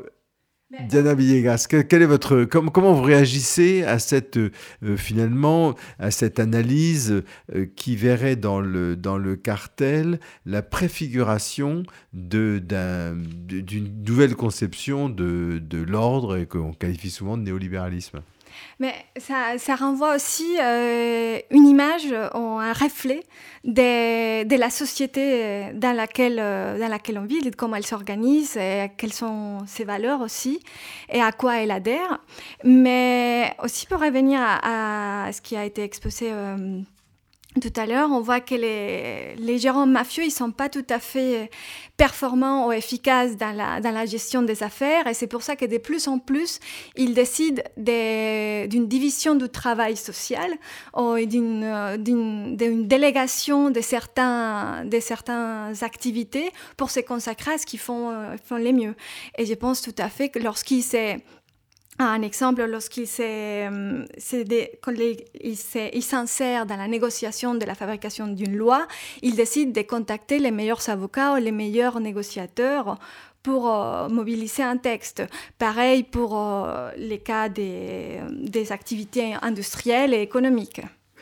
Diana Villegas, comment vous réagissez à cette, euh, finalement, à cette analyse euh, qui verrait dans le, cartel la préfiguration d'une nouvelle conception de, de l'ordre qu'on qualifie souvent de néolibéralisme? Mais ça, renvoie aussi euh, une image, un reflet de, la société dans laquelle, euh, dans laquelle on vit, de comment elle s'organise, quelles sont ses valeurs aussi, et à quoi elle adhère. Mais aussi pour revenir à, ce qui a été exposé. Euh, tout à l'heure, on voit que les, les, gérants mafieux, ils sont pas tout à fait performants ou efficaces dans la, dans la gestion des affaires. Et c'est pour ça que de plus en plus, ils décident d'une division du travail social ou d'une délégation de, certains, de certaines activités pour se consacrer à ce qu'ils font, euh, font les mieux. Et je pense tout à fait que lorsqu'ils un exemple, lorsqu'il euh, s'insère dans la négociation de la fabrication d'une loi, il décide de contacter les meilleurs avocats ou les meilleurs négociateurs pour euh, mobiliser un texte. Pareil pour euh, les cas des activités industrielles et économiques.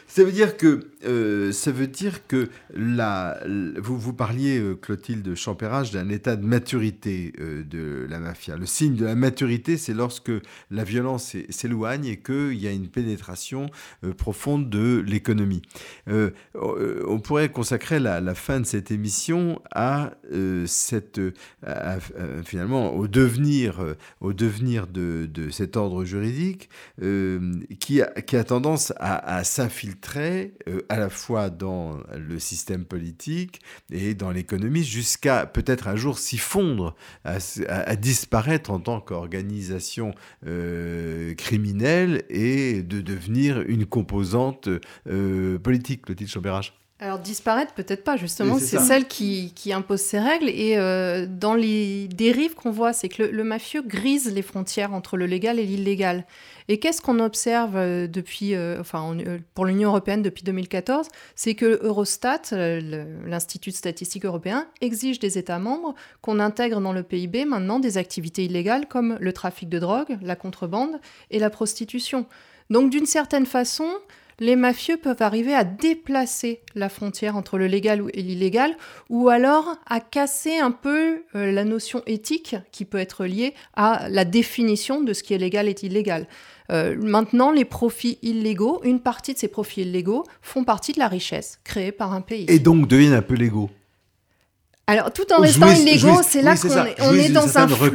Ça veut dire que, euh, ça veut dire que la, vous, vous parliez, euh, Clotilde Champérage, d'un état de maturité euh, de la mafia. Le signe de la maturité, c'est lorsque la violence s'éloigne et qu'il y a une pénétration profonde de l'économie. on pourrait consacrer la, la, fin de cette émission à cette, finalement, au devenir, au devenir de, de cet ordre juridique qui, a, qui a tendance à, à s'infiltrer euh, à la fois dans le système politique et dans l'économie, jusqu'à peut-être un jour s'y fondre, à, disparaître en tant qu'organisation euh, criminelle et de devenir une composante euh, politique, Clotilde Chambérage. Alors disparaître, peut-être pas, justement, c'est celle qui, qui, impose ses règles. Et dans les dérives qu'on voit, c'est que le, mafieux grise les frontières entre le légal et l'illégal. Et qu'est-ce qu'on observe euh, depuis, euh, enfin, euh, pour l'Union européenne depuis 2014 C'est que Eurostat, l'Institut de statistique européen, exige des États membres qu'on intègre dans le PIB maintenant des activités illégales comme le trafic de drogue, la contrebande et la prostitution. Donc d'une certaine façon, les mafieux peuvent arriver à déplacer la frontière entre le légal et l'illégal, ou alors à casser un peu euh, la notion éthique qui peut être liée à la définition de ce qui est légal et illégal. Euh, maintenant, les profits illégaux, une partie de ces profits illégaux font partie de la richesse créée par un pays. Et donc deviennent un peu légaux. Alors, tout en restant illégaux, c'est là qu'on est, on est dans un flou,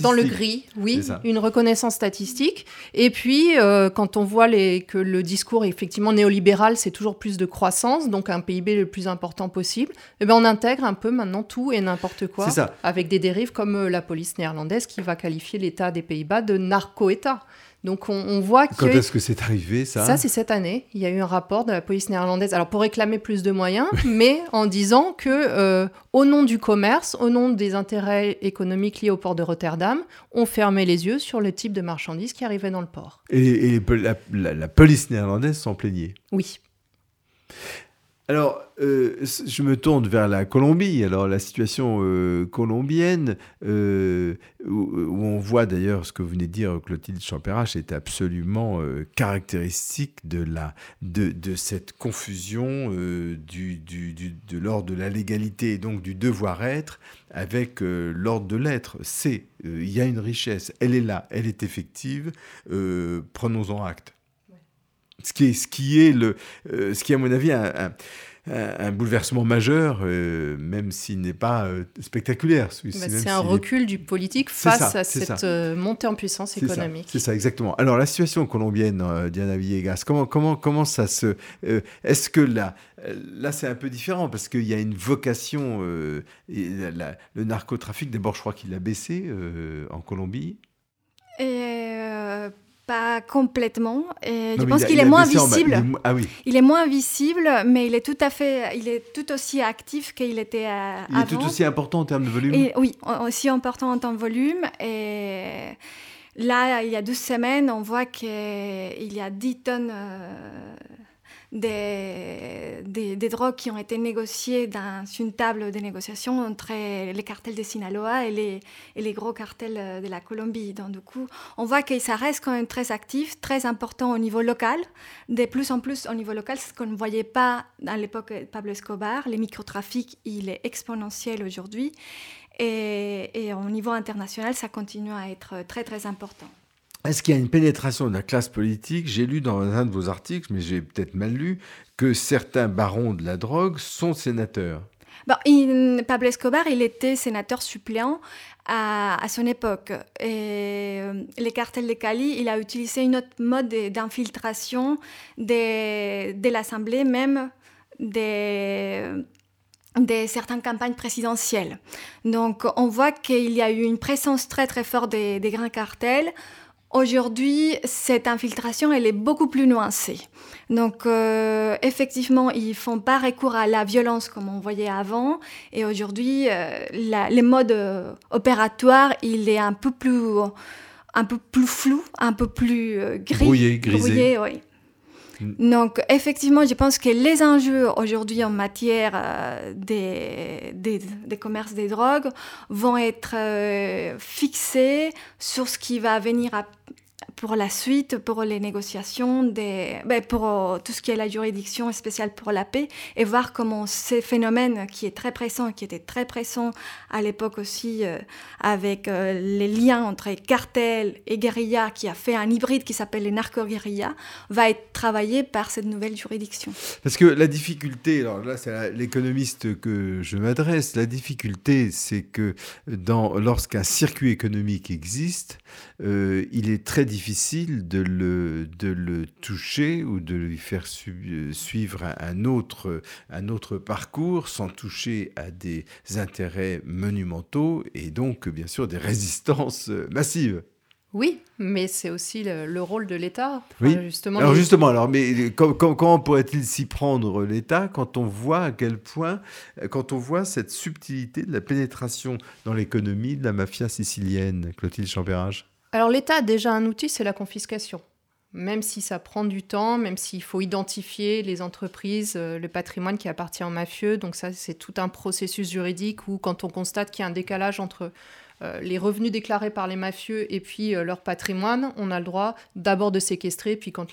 dans le gris, oui, une reconnaissance statistique. Et puis, euh, quand on voit les, que le discours est effectivement néolibéral, c'est toujours plus de croissance, donc un PIB le plus important possible, eh ben on intègre un peu maintenant tout et n'importe quoi, avec des dérives comme euh, la police néerlandaise qui va qualifier l'État des Pays-Bas de narco-État. Donc on, voit que... Quand est-ce que c'est arrivé ça? Ça c'est cette année. Il y a eu un rapport de la police néerlandaise, alors pour réclamer plus de moyens, mais en disant que euh, au nom du commerce, au nom des intérêts économiques liés au port de Rotterdam, on fermait les yeux sur le type de marchandises qui arrivaient dans le port. Et, la, police néerlandaise s'en plaignait? Oui. Alors, euh, je me tourne vers la Colombie. Alors, la situation euh, colombienne, euh, où, on voit d'ailleurs ce que vous venez de dire, Clotilde Champérache, est absolument caractéristique de, la, de, cette confusion du, du, de l'ordre de la légalité et donc du devoir-être avec l'ordre de l'être. C'est, il y a une richesse, elle est là, elle est effective, prenons-en acte. Ce qui est, ce qui est, le, euh, ce qui est à mon avis, un, un, bouleversement majeur, euh, même s'il n'est pas euh, spectaculaire. Bah, c'est un recul du politique face à cette montée en puissance économique. C'est ça, exactement. Alors, la situation colombienne, Diana Villegas, comment, comment, comment ça se... Est-ce que là, là c'est un peu différent, parce qu'il y a une vocation... Et le narcotrafic, d'abord, je crois qu'il a baissé en Colombie. Et pas complètement. Et je pense qu'il est moins visible. Il est, ah oui. il est moins visible, mais il est tout à fait, il est tout aussi actif qu'il était avant. Il est tout aussi important en termes de volume. Et, oui, aussi important en termes de volume. Et là, il y a deux semaines, on voit qu'il y a 10 tonnes. Euh, des, des, drogues qui ont été négociées dans une table de négociation entre les cartels de Sinaloa et les, et les gros cartels de la Colombie. Donc, du coup, on voit que ça reste quand même très actif, très important au niveau local, de plus en plus au niveau local, ce qu'on ne voyait pas à l'époque de Pablo Escobar. Les microtrafics, il est exponentiel aujourd'hui. Et, et au niveau international, ça continue à être très, très important. Est-ce qu'il y a une pénétration de la classe politique? J'ai lu dans un de vos articles, mais j'ai peut-être mal lu, que certains barons de la drogue sont sénateurs. Pablo Escobar, il était sénateur suppléant à, son époque. Et euh, les cartels de Cali, il a utilisé une autre mode d'infiltration de, l'Assemblée, même des de certaines campagnes présidentielles. Donc on voit qu'il y a eu une présence très très forte des grands cartels Aujourd'hui, cette infiltration, elle est beaucoup plus nuancée. Donc, euh, effectivement, ils font pas recours à la violence comme on voyait avant. Et aujourd'hui, euh, les modes euh, opératoires, il est un peu plus, un peu plus flou, un peu plus gris. Brouillé, grisé. oui. Mm. Donc, effectivement, je pense que les enjeux aujourd'hui en matière euh, des, des, commerces des drogues vont être euh, fixés sur ce qui va venir à, pour la suite, pour les négociations, ben, pour euh, tout ce qui est la juridiction spéciale pour la paix, et voir comment ces phénomènes qui est très pressant, qui était très pressant à l'époque aussi, euh, avec euh, les liens entre cartels et guérilla, qui a fait un hybride qui s'appelle les narco-guérilla, va être travaillé par cette nouvelle juridiction. Parce que la difficulté, alors là c'est l'économiste que je m'adresse, la difficulté c'est que dans, lorsqu'un circuit économique existe, il est très difficile de le, de le toucher ou de lui faire suivre un autre, un autre parcours sans toucher à des intérêts monumentaux et donc bien sûr des résistances massives. Oui, mais c'est aussi le, rôle de l'État. oui. Justement, alors justement, alors, mais comment pourrait-il s'y prendre l'État quand on voit à quel point, quand on voit cette subtilité de la pénétration dans l'économie de la mafia sicilienne, Clotilde Champérage? Alors l'État a déjà un outil, c'est la confiscation. Même si ça prend du temps, même s'il faut identifier les entreprises, euh, le patrimoine qui appartient aux mafieux. Donc ça, c'est tout un processus juridique où quand on constate qu'il y a un décalage entre euh, les revenus déclarés par les mafieux et puis euh, leur patrimoine, on a le droit d'abord de séquestrer, puis quand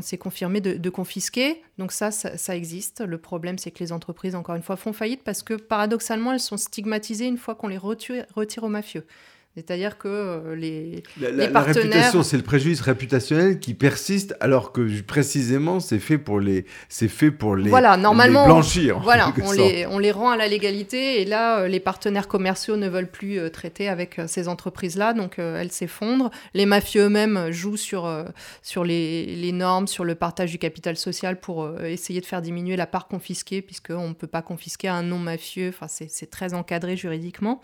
c'est confirmé, de, confisquer. Donc ça, ça, existe. Le problème, c'est que les entreprises, encore une fois, font faillite parce que paradoxalement, elles sont stigmatisées une fois qu'on les retire aux mafieux. C'est-à-dire que euh, les, la, les partenaires... La réputation, c'est le préjudice réputationnel qui persiste, alors que précisément, c'est fait pour les, c'est fait pour les, voilà, normalement, blanchir. Voilà, on les, on les rend à la légalité, et là, euh, les partenaires commerciaux ne veulent plus euh, traiter avec ces entreprises-là, donc elles s'effondrent. Les mafieux eux-mêmes jouent sur, sur les, les, normes, sur le partage du capital social pour essayer de faire diminuer la part confisquée, puisqu'on ne peut pas confisquer un non-mafieux, enfin, c'est très encadré juridiquement.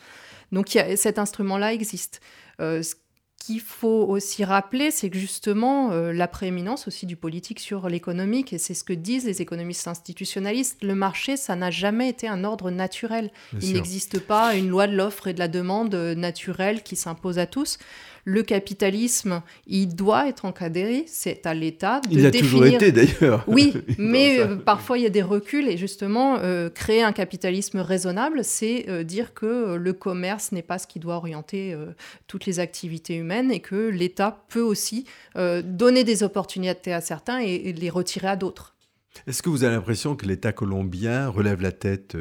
Donc cet instrument-là existe. Euh, ce qu'il faut aussi rappeler, c'est que justement euh, la prééminence aussi du politique sur l'économique, et c'est ce que disent les économistes institutionnalistes, le marché, ça n'a jamais été un ordre naturel. Il n'existe pas une loi de l'offre et de la demande naturelle qui s'impose à tous. Le capitalisme, il doit être encadré, c'est à l'État de Il a définir... toujours été d'ailleurs. Oui, mais euh, parfois il y a des reculs et justement, euh, créer un capitalisme raisonnable, c'est euh, dire que le commerce n'est pas ce qui doit orienter toutes les activités humaines et que l'État peut aussi donner des opportunités à certains et, et les retirer à d'autres. Est-ce que vous avez l'impression que l'État colombien relève la tête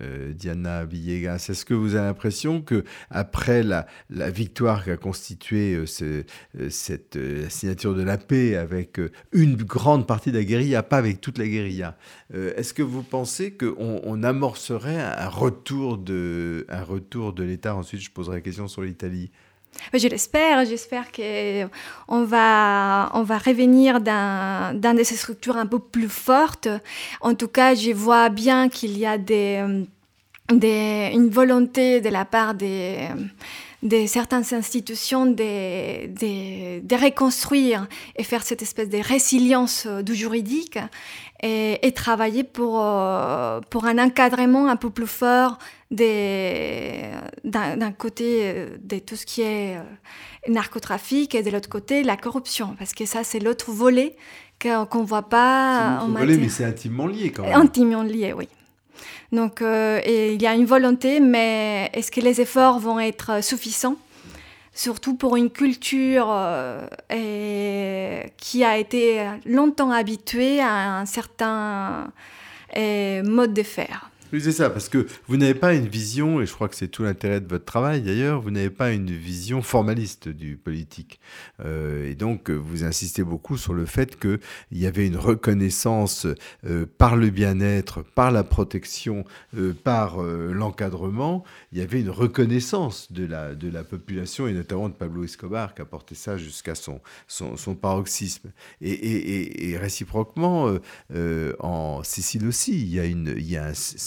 euh, Diana Villegas. Est-ce que vous avez l'impression que après la, victoire qu'a constituée euh, euh, cette signature de la paix avec une grande partie de la guérilla, pas avec toute la guérilla, est-ce que vous pensez qu'on on amorcerait un retour de, un retour de l'État? Ensuite, je poserai la question sur l'Italie. Je l'espère, j'espère qu'on va, on va revenir dans, dans des structures un peu plus fortes. En tout cas, je vois bien qu'il y a des, des, une volonté de la part des, de certaines institutions de, de, de, reconstruire et faire cette espèce de résilience du juridique et, et travailler pour, pour un encadrement un peu plus fort d'un côté de tout ce qui est narcotrafic et de l'autre côté la corruption, parce que ça c'est l'autre volet qu'on ne voit pas. C'est volet, mais c'est intimement lié quand même. Intimement lié, oui. Donc, euh, il y a une volonté, mais est-ce que les efforts vont être suffisants? Surtout pour une culture euh, qui a été longtemps habituée à un certain euh, mode de faire. Oui, c'est ça, parce que vous n'avez pas une vision, et je crois que c'est tout l'intérêt de votre travail d'ailleurs, vous n'avez pas une vision formaliste du politique. Euh, et donc, vous insistez beaucoup sur le fait qu'il y avait une reconnaissance euh, par le bien-être, par la protection, euh, par l'encadrement, il y avait une reconnaissance de la, de la population, et notamment de Pablo Escobar, qui a porté ça jusqu'à son, son, paroxysme. Et, réciproquement, en Sicile aussi, il y a, une,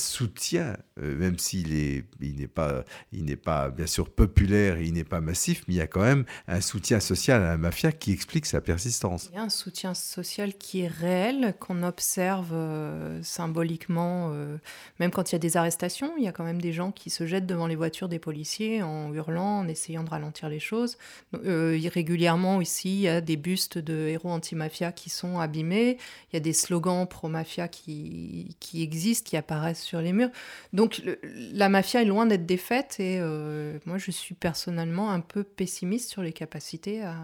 soutien, même s'il est, il n'est pas, il n'est pas bien sûr populaire, il n'est pas massif, mais il y a quand même un soutien social à la mafia qui explique sa persistance. Il y a un soutien social qui est réel, qu'on observe euh, symboliquement, euh, même quand il y a des arrestations, il y a quand même des gens qui se jettent devant les voitures des policiers en hurlant, en essayant de ralentir les choses. régulièrement ici, il y a des bustes de héros anti-mafia qui sont abîmés, il y a des slogans pro-mafia qui, qui existent, qui apparaissent sur les murs. Donc la mafia est loin d'être défaite et euh, moi je suis personnellement un peu pessimiste sur les capacités à,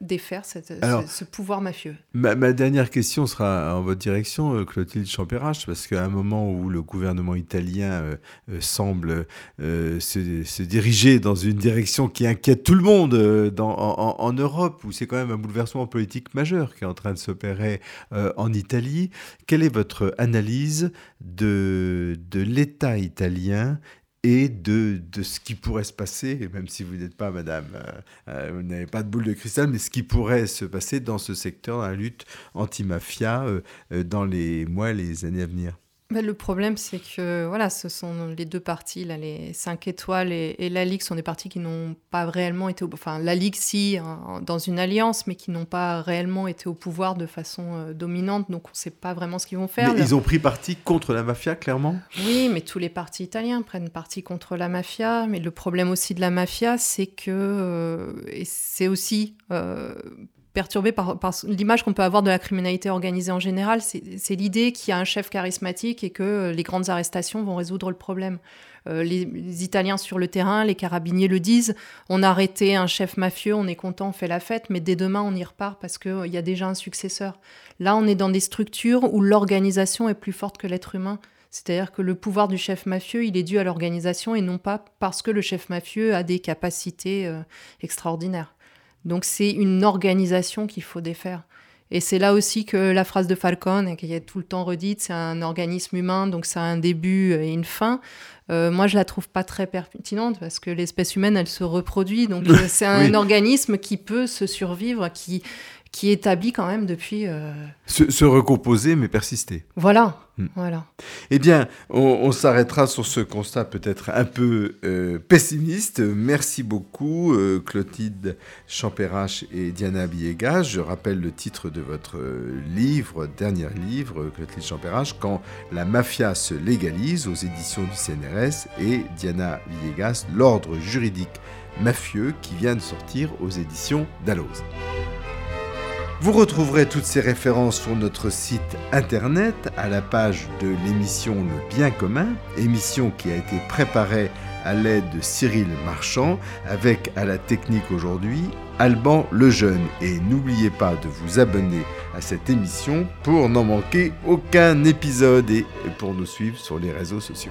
défaire ce, pouvoir mafieux. Ma, dernière question sera en votre direction, euh, Clotilde Champérache, parce qu'à un moment où le gouvernement italien euh, semble se, diriger dans une direction qui inquiète tout le monde dans, en, en, Europe, où c'est quand même un bouleversement politique majeur qui est en train de s'opérer en Italie, quelle est votre analyse de, de l'État italien et de, de, ce qui pourrait se passer, même si vous n'êtes pas, madame, euh, euh, vous n'avez pas de boule de cristal, mais ce qui pourrait se passer dans ce secteur, dans la lutte anti-mafia, euh, dans les mois, les années à venir. Bah, le problème, c'est que voilà, ce sont les deux parties, là, les 5 étoiles et, la Ligue, sont des partis qui n'ont pas réellement été au Enfin, la Ligue, si, dans une alliance, mais qui n'ont pas réellement été au pouvoir de façon euh, dominante, donc on ne sait pas vraiment ce qu'ils vont faire. Mais ils ont pris parti contre la mafia, clairement? Oui, mais tous les partis italiens prennent parti contre la mafia. Mais le problème aussi de la mafia, c'est que. Euh, et c'est aussi. Euh, perturbé par, l'image qu'on peut avoir de la criminalité organisée en général. C'est l'idée qu'il y a un chef charismatique et que euh, les grandes arrestations vont résoudre le problème. Euh, les, Italiens sur le terrain, les carabiniers le disent, on a arrêté un chef mafieux, on est content, on fait la fête, mais dès demain on y repart parce qu'il euh, y a déjà un successeur. Là, on est dans des structures où l'organisation est plus forte que l'être humain. C'est-à-dire que le pouvoir du chef mafieux, il est dû à l'organisation et non pas parce que le chef mafieux a des capacités extraordinaires. Donc c'est une organisation qu'il faut défaire. Et c'est là aussi que la phrase de Falcone, qui est tout le temps redite, c'est un organisme humain, donc ça a un début et une fin. Euh, moi, je la trouve pas très pertinente parce que l'espèce humaine, elle se reproduit. Donc, c'est un organisme qui peut se survivre, qui, qui établit quand même depuis... Euh, se, recomposer, mais persister. Voilà, hmm. voilà. Eh bien, on, s'arrêtera sur ce constat peut-être un peu euh, pessimiste. Merci beaucoup, euh, Clotilde Champérache et Diana Biegas. Je rappelle le titre de votre livre, dernier livre, Clotilde Champérache, Quand la mafia se légalise, aux éditions du CNRS, et Diana Villegas, L'ordre juridique mafieux qui vient de sortir aux éditions Dalloz. Vous retrouverez toutes ces références sur notre site internet à la page de l'émission Le Bien commun, émission qui a été préparée à l'aide de Cyril Marchand avec à la technique aujourd'hui Alban Lejeune. Et n'oubliez pas de vous abonner à cette émission pour n'en manquer aucun épisode et pour nous suivre sur les réseaux sociaux.